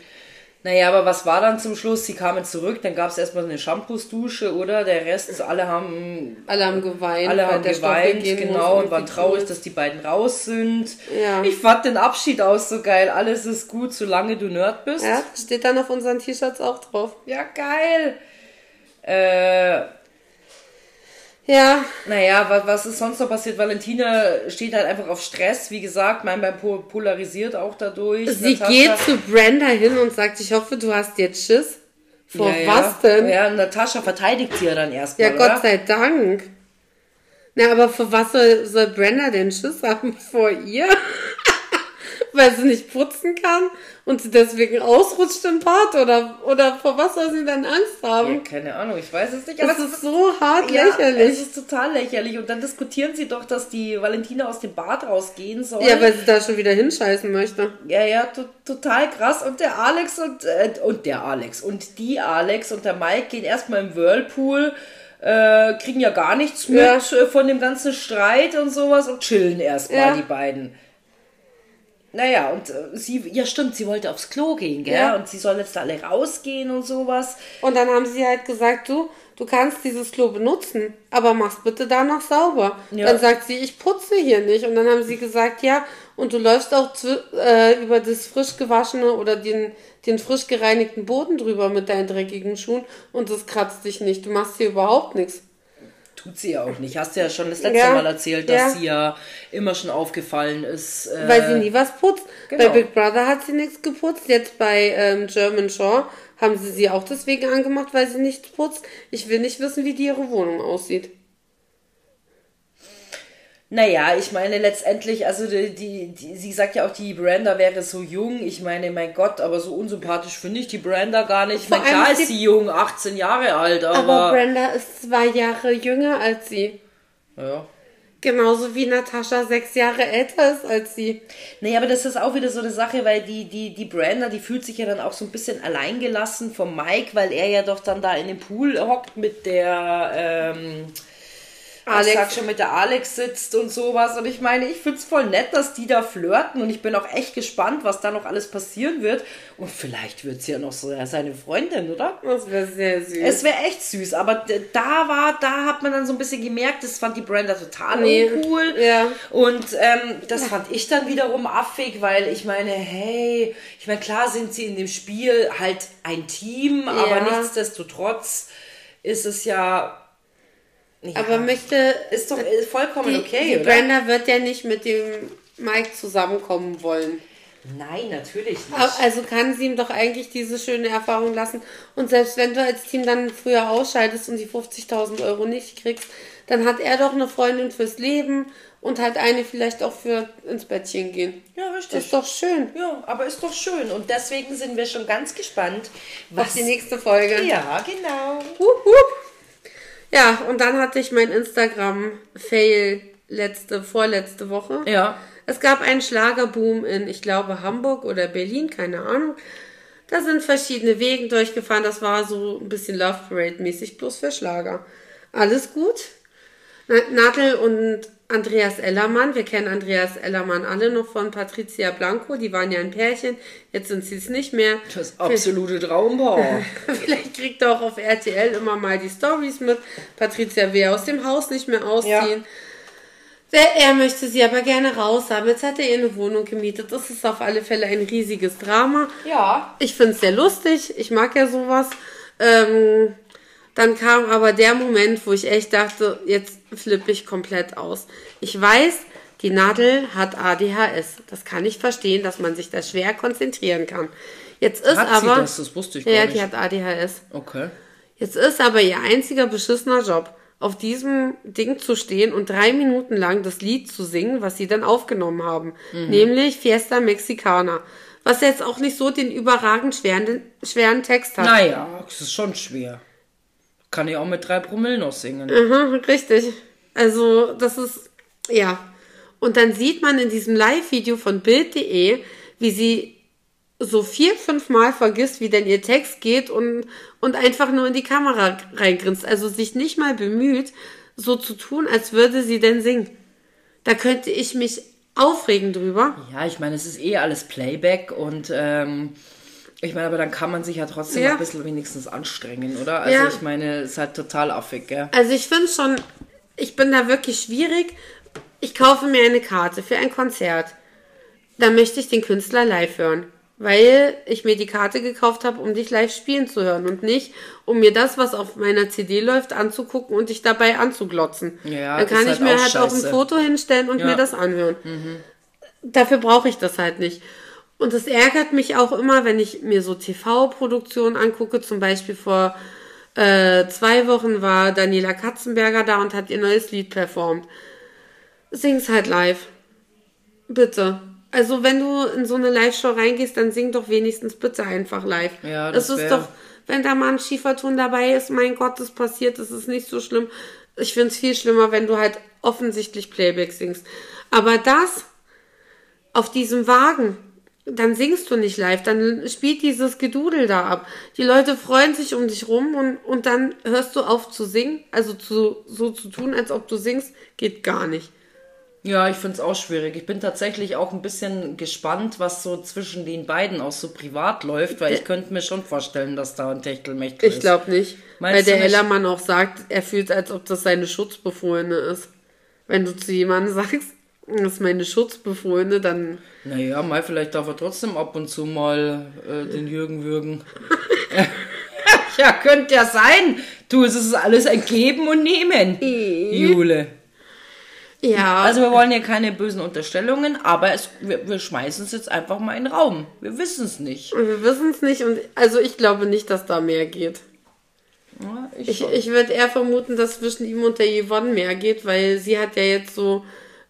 Naja, aber was war dann zum Schluss? Sie kamen zurück, dann gab es erstmal eine Shampoos-Dusche, oder? Der Rest, alle haben. Alle haben geweint. Alle haben geweint, genau, und waren traurig, dass die beiden raus sind. Ja. Ich fand den Abschied auch so geil. Alles ist gut, solange du Nerd bist. Ja, steht dann auf unseren T-Shirts auch drauf. Ja, geil. Äh, ja. Naja, was, was ist sonst noch passiert? Valentina steht halt einfach auf Stress, wie gesagt, mein Bein polarisiert auch dadurch. Sie Natascha, geht zu Brenda hin und sagt, ich hoffe, du hast jetzt Schiss. Vor ja, was ja. denn? Ja, Natascha verteidigt sie ja dann erstmal. Ja, Gott oder? sei Dank. Na, aber vor was soll, soll Brenda denn Schiss haben? <laughs> Vor ihr? Weil sie nicht putzen kann und sie deswegen ausrutscht im Bad oder, oder vor was soll sie denn Angst haben? Ja, keine Ahnung, ich weiß es nicht. Aber das es ist so hart ja, lächerlich. Es ist total lächerlich und dann diskutieren sie doch, dass die Valentina aus dem Bad rausgehen soll. Ja, weil sie da schon wieder hinscheißen möchte. Ja, ja, to total krass und der Alex und, äh, und der Alex und die Alex und der Mike gehen erstmal im Whirlpool äh, kriegen ja gar nichts mit ja. Äh, von dem ganzen Streit und sowas und chillen erstmal ja. die beiden. Naja, und äh, sie, ja stimmt, sie wollte aufs Klo gehen, gell? Ja. Und sie soll jetzt alle rausgehen und sowas. Und dann haben sie halt gesagt, du, du kannst dieses Klo benutzen, aber mach's bitte danach sauber. Ja. Dann sagt sie, ich putze hier nicht. Und dann haben sie gesagt, ja, und du läufst auch äh, über das frisch gewaschene oder den, den frisch gereinigten Boden drüber mit deinen dreckigen Schuhen und das kratzt dich nicht. Du machst hier überhaupt nichts tut sie ja auch nicht. Hast du ja schon das letzte ja, Mal erzählt, dass ja. sie ja immer schon aufgefallen ist. Äh, Weil sie nie was putzt. Genau. Bei Big Brother hat sie nichts geputzt. Jetzt bei ähm, German Shore haben sie sie auch deswegen angemacht, weil sie nichts putzt. Ich will nicht wissen, wie die ihre Wohnung aussieht. Naja, ich meine letztendlich, also die, die, die, sie sagt ja auch, die Branda wäre so jung. Ich meine, mein Gott, aber so unsympathisch finde ich die Branda gar nicht. Ich meine, klar ist sie jung, 18 Jahre alt, aber. Aber Brenda ist zwei Jahre jünger als sie. Ja. Genauso wie Natascha sechs Jahre älter ist als sie. Naja, aber das ist auch wieder so eine Sache, weil die, die, die Brenda, die fühlt sich ja dann auch so ein bisschen alleingelassen vom Mike, weil er ja doch dann da in dem Pool hockt mit der. Ähm, Alex. Sag schon mit der Alex sitzt und sowas. Und ich meine, ich find's voll nett, dass die da flirten. Und ich bin auch echt gespannt, was da noch alles passieren wird. Und vielleicht wird's ja noch so seine Freundin, oder? Das wäre sehr süß. Es wäre echt süß. Aber da war, da hat man dann so ein bisschen gemerkt, das fand die Brenda total nee. uncool. Ja. Und ähm, das fand ich dann wiederum affig, weil ich meine, hey, ich meine, klar sind sie in dem Spiel halt ein Team, ja. aber nichtsdestotrotz ist es ja ja. Aber möchte. Ist doch ist vollkommen die, okay, die oder? Brenda wird ja nicht mit dem Mike zusammenkommen wollen. Nein, natürlich nicht. Also kann sie ihm doch eigentlich diese schöne Erfahrung lassen. Und selbst wenn du als Team dann früher ausscheidest und die 50.000 Euro nicht kriegst, dann hat er doch eine Freundin fürs Leben und halt eine vielleicht auch für ins Bettchen gehen. Ja, richtig. Das ist doch schön. Ja, aber ist doch schön. Und deswegen sind wir schon ganz gespannt, was Auf die nächste Folge. Ja, genau. Hup, hup. Ja, und dann hatte ich mein Instagram-Fail letzte, vorletzte Woche. Ja. Es gab einen Schlagerboom in, ich glaube, Hamburg oder Berlin, keine Ahnung. Da sind verschiedene Wegen durchgefahren. Das war so ein bisschen Love Parade-mäßig, bloß für Schlager. Alles gut. Nadel und Andreas Ellermann. Wir kennen Andreas Ellermann alle noch von Patricia Blanco. Die waren ja ein Pärchen. Jetzt sind sie es nicht mehr. Das absolute Traumpaar. <laughs> Vielleicht kriegt er auch auf RTL immer mal die Stories mit. Patricia will aus dem Haus nicht mehr ausziehen. Ja. Er möchte sie aber gerne raus haben. Jetzt hat er ihr eine Wohnung gemietet. Das ist auf alle Fälle ein riesiges Drama. Ja. Ich finde es sehr lustig. Ich mag ja sowas. Ähm, dann kam aber der Moment, wo ich echt dachte, jetzt flippe ich komplett aus. Ich weiß, die Nadel hat ADHS. Das kann ich verstehen, dass man sich da schwer konzentrieren kann. Jetzt ist hat aber. Sie das? das wusste ich ja, nicht. die hat ADHS. Okay. Jetzt ist aber ihr einziger beschissener Job. auf diesem Ding zu stehen und drei Minuten lang das Lied zu singen, was sie dann aufgenommen haben. Nämlich Fiesta Mexicana. Was jetzt auch nicht so den überragend schweren, schweren Text hat. Naja, das ist schon schwer. Kann ich auch mit drei Promille noch singen. Mhm, richtig. Also, das ist, ja. Und dann sieht man in diesem Live-Video von Bild.de, wie sie so vier, fünf Mal vergisst, wie denn ihr Text geht und, und einfach nur in die Kamera reingrinst. Also sich nicht mal bemüht, so zu tun, als würde sie denn singen. Da könnte ich mich aufregen drüber. Ja, ich meine, es ist eh alles Playback und ähm, ich meine, aber dann kann man sich ja trotzdem Ja. ein bisschen wenigstens anstrengen, oder? Also Ja. ich meine, es ist halt total affig, gell? Also ich finde schon, ich bin da wirklich schwierig. Ich kaufe mir eine Karte für ein Konzert. Da möchte ich den Künstler live hören. Weil ich mir die Karte gekauft habe, um dich live spielen zu hören und nicht, um mir das, was auf meiner CD läuft, anzugucken und dich dabei anzuglotzen. Ja, Dann kann ich halt mir auch halt auch ein scheiße. Foto hinstellen und Ja. mir das anhören. Dafür brauche ich das halt nicht. Und es ärgert mich auch immer, wenn ich mir so TV-Produktionen angucke. Zum Beispiel vor äh, zwei Wochen war Daniela Katzenberger da und hat ihr neues Lied performt. Sing's halt live. Bitte. Also wenn du in so eine Live-Show reingehst, dann sing doch wenigstens bitte einfach live. Ja, das, das ist doch, wenn da mal ein Schieferton dabei ist, mein Gott, das passiert, das ist nicht so schlimm. Ich find's viel schlimmer, wenn du halt offensichtlich Playback singst. Aber das auf diesem Wagen, dann singst du nicht live, dann spielt dieses Gedudel da ab. Die Leute freuen sich um dich rum und, und dann hörst du auf zu singen, also zu, so zu tun, als ob du singst, geht gar nicht. Ja, ich finde es auch schwierig. Ich bin tatsächlich auch ein bisschen gespannt, was so zwischen den beiden auch so privat läuft, weil ich könnte mir schon vorstellen, dass da ein Techtelmechtel ist. Ich glaube nicht. Meinst weil der? Hellermann auch sagt, er fühlt, als ob das seine Schutzbefohlene ist. Wenn du zu jemandem <laughs> sagst, das ist meine Schutzbefohlene, dann. Naja, mal vielleicht darf er trotzdem ab und zu mal äh, den Jürgen würgen. <laughs> ja, könnte ja sein. Du, es ist alles ein Geben und Nehmen, Jule. Ja, Also wir wollen ja keine bösen Unterstellungen, aber es, wir, wir schmeißen es jetzt einfach mal in den Raum. Wir wissen es nicht. wir wissen es nicht und also ich glaube nicht, dass da mehr geht. Ja, ich Ich, ich würde eher vermuten, dass zwischen ihm und der Yvonne mehr geht, weil sie hat ja jetzt so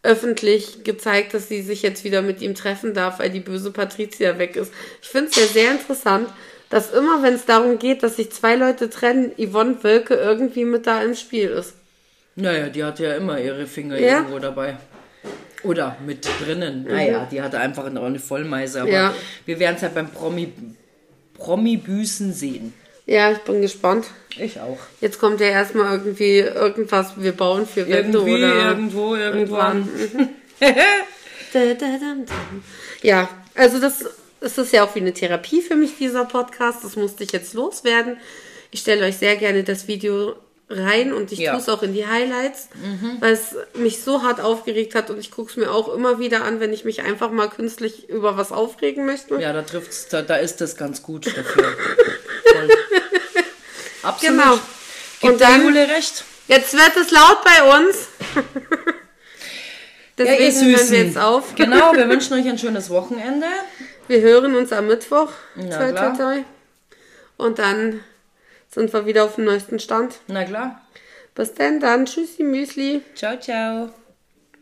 öffentlich gezeigt, dass sie sich jetzt wieder mit ihm treffen darf, weil die böse Patricia weg ist. Ich finde es ja sehr interessant, dass immer, wenn es darum geht, dass sich zwei Leute trennen, Yvonne Wölke irgendwie mit da im Spiel ist. Naja, die hat ja immer ihre Finger Ja. irgendwo dabei. Oder mit drinnen. Naja, die hatte einfach eine, eine Vollmeise. Aber Ja. wir werden es ja beim Promi, Promi-Büßen sehen. Ja, ich bin gespannt. Ich auch. Jetzt kommt ja erstmal irgendwie irgendwas, wir bauen für Wände Irgendwie, oder irgendwo, irgendwann. <laughs> Dam. Ja, also das, das ist ja auch wie eine Therapie für mich, dieser Podcast. Das musste ich jetzt loswerden. Ich stelle euch sehr gerne das Video rein und ich Ja. tue es auch in die Highlights, weil es mich so hart aufgeregt hat und ich gucke es mir auch immer wieder an, wenn ich mich einfach mal künstlich über was aufregen möchte. Ja, da trifft's, da, da ist das ganz gut dafür. <laughs> Absolut. Genau. Gibt Und dann- Jule recht? Jetzt wird es laut bei uns. <laughs> Ja, Deswegen ihr hören wir jetzt auf. Genau, wir <laughs> wünschen euch ein schönes Wochenende. Wir hören uns am Mittwoch. Na Toi, toi, toi. Und dann sind wir wieder auf dem neuesten Stand. Na klar. Bis denn dann. Tschüssi, Müsli. Ciao, ciao.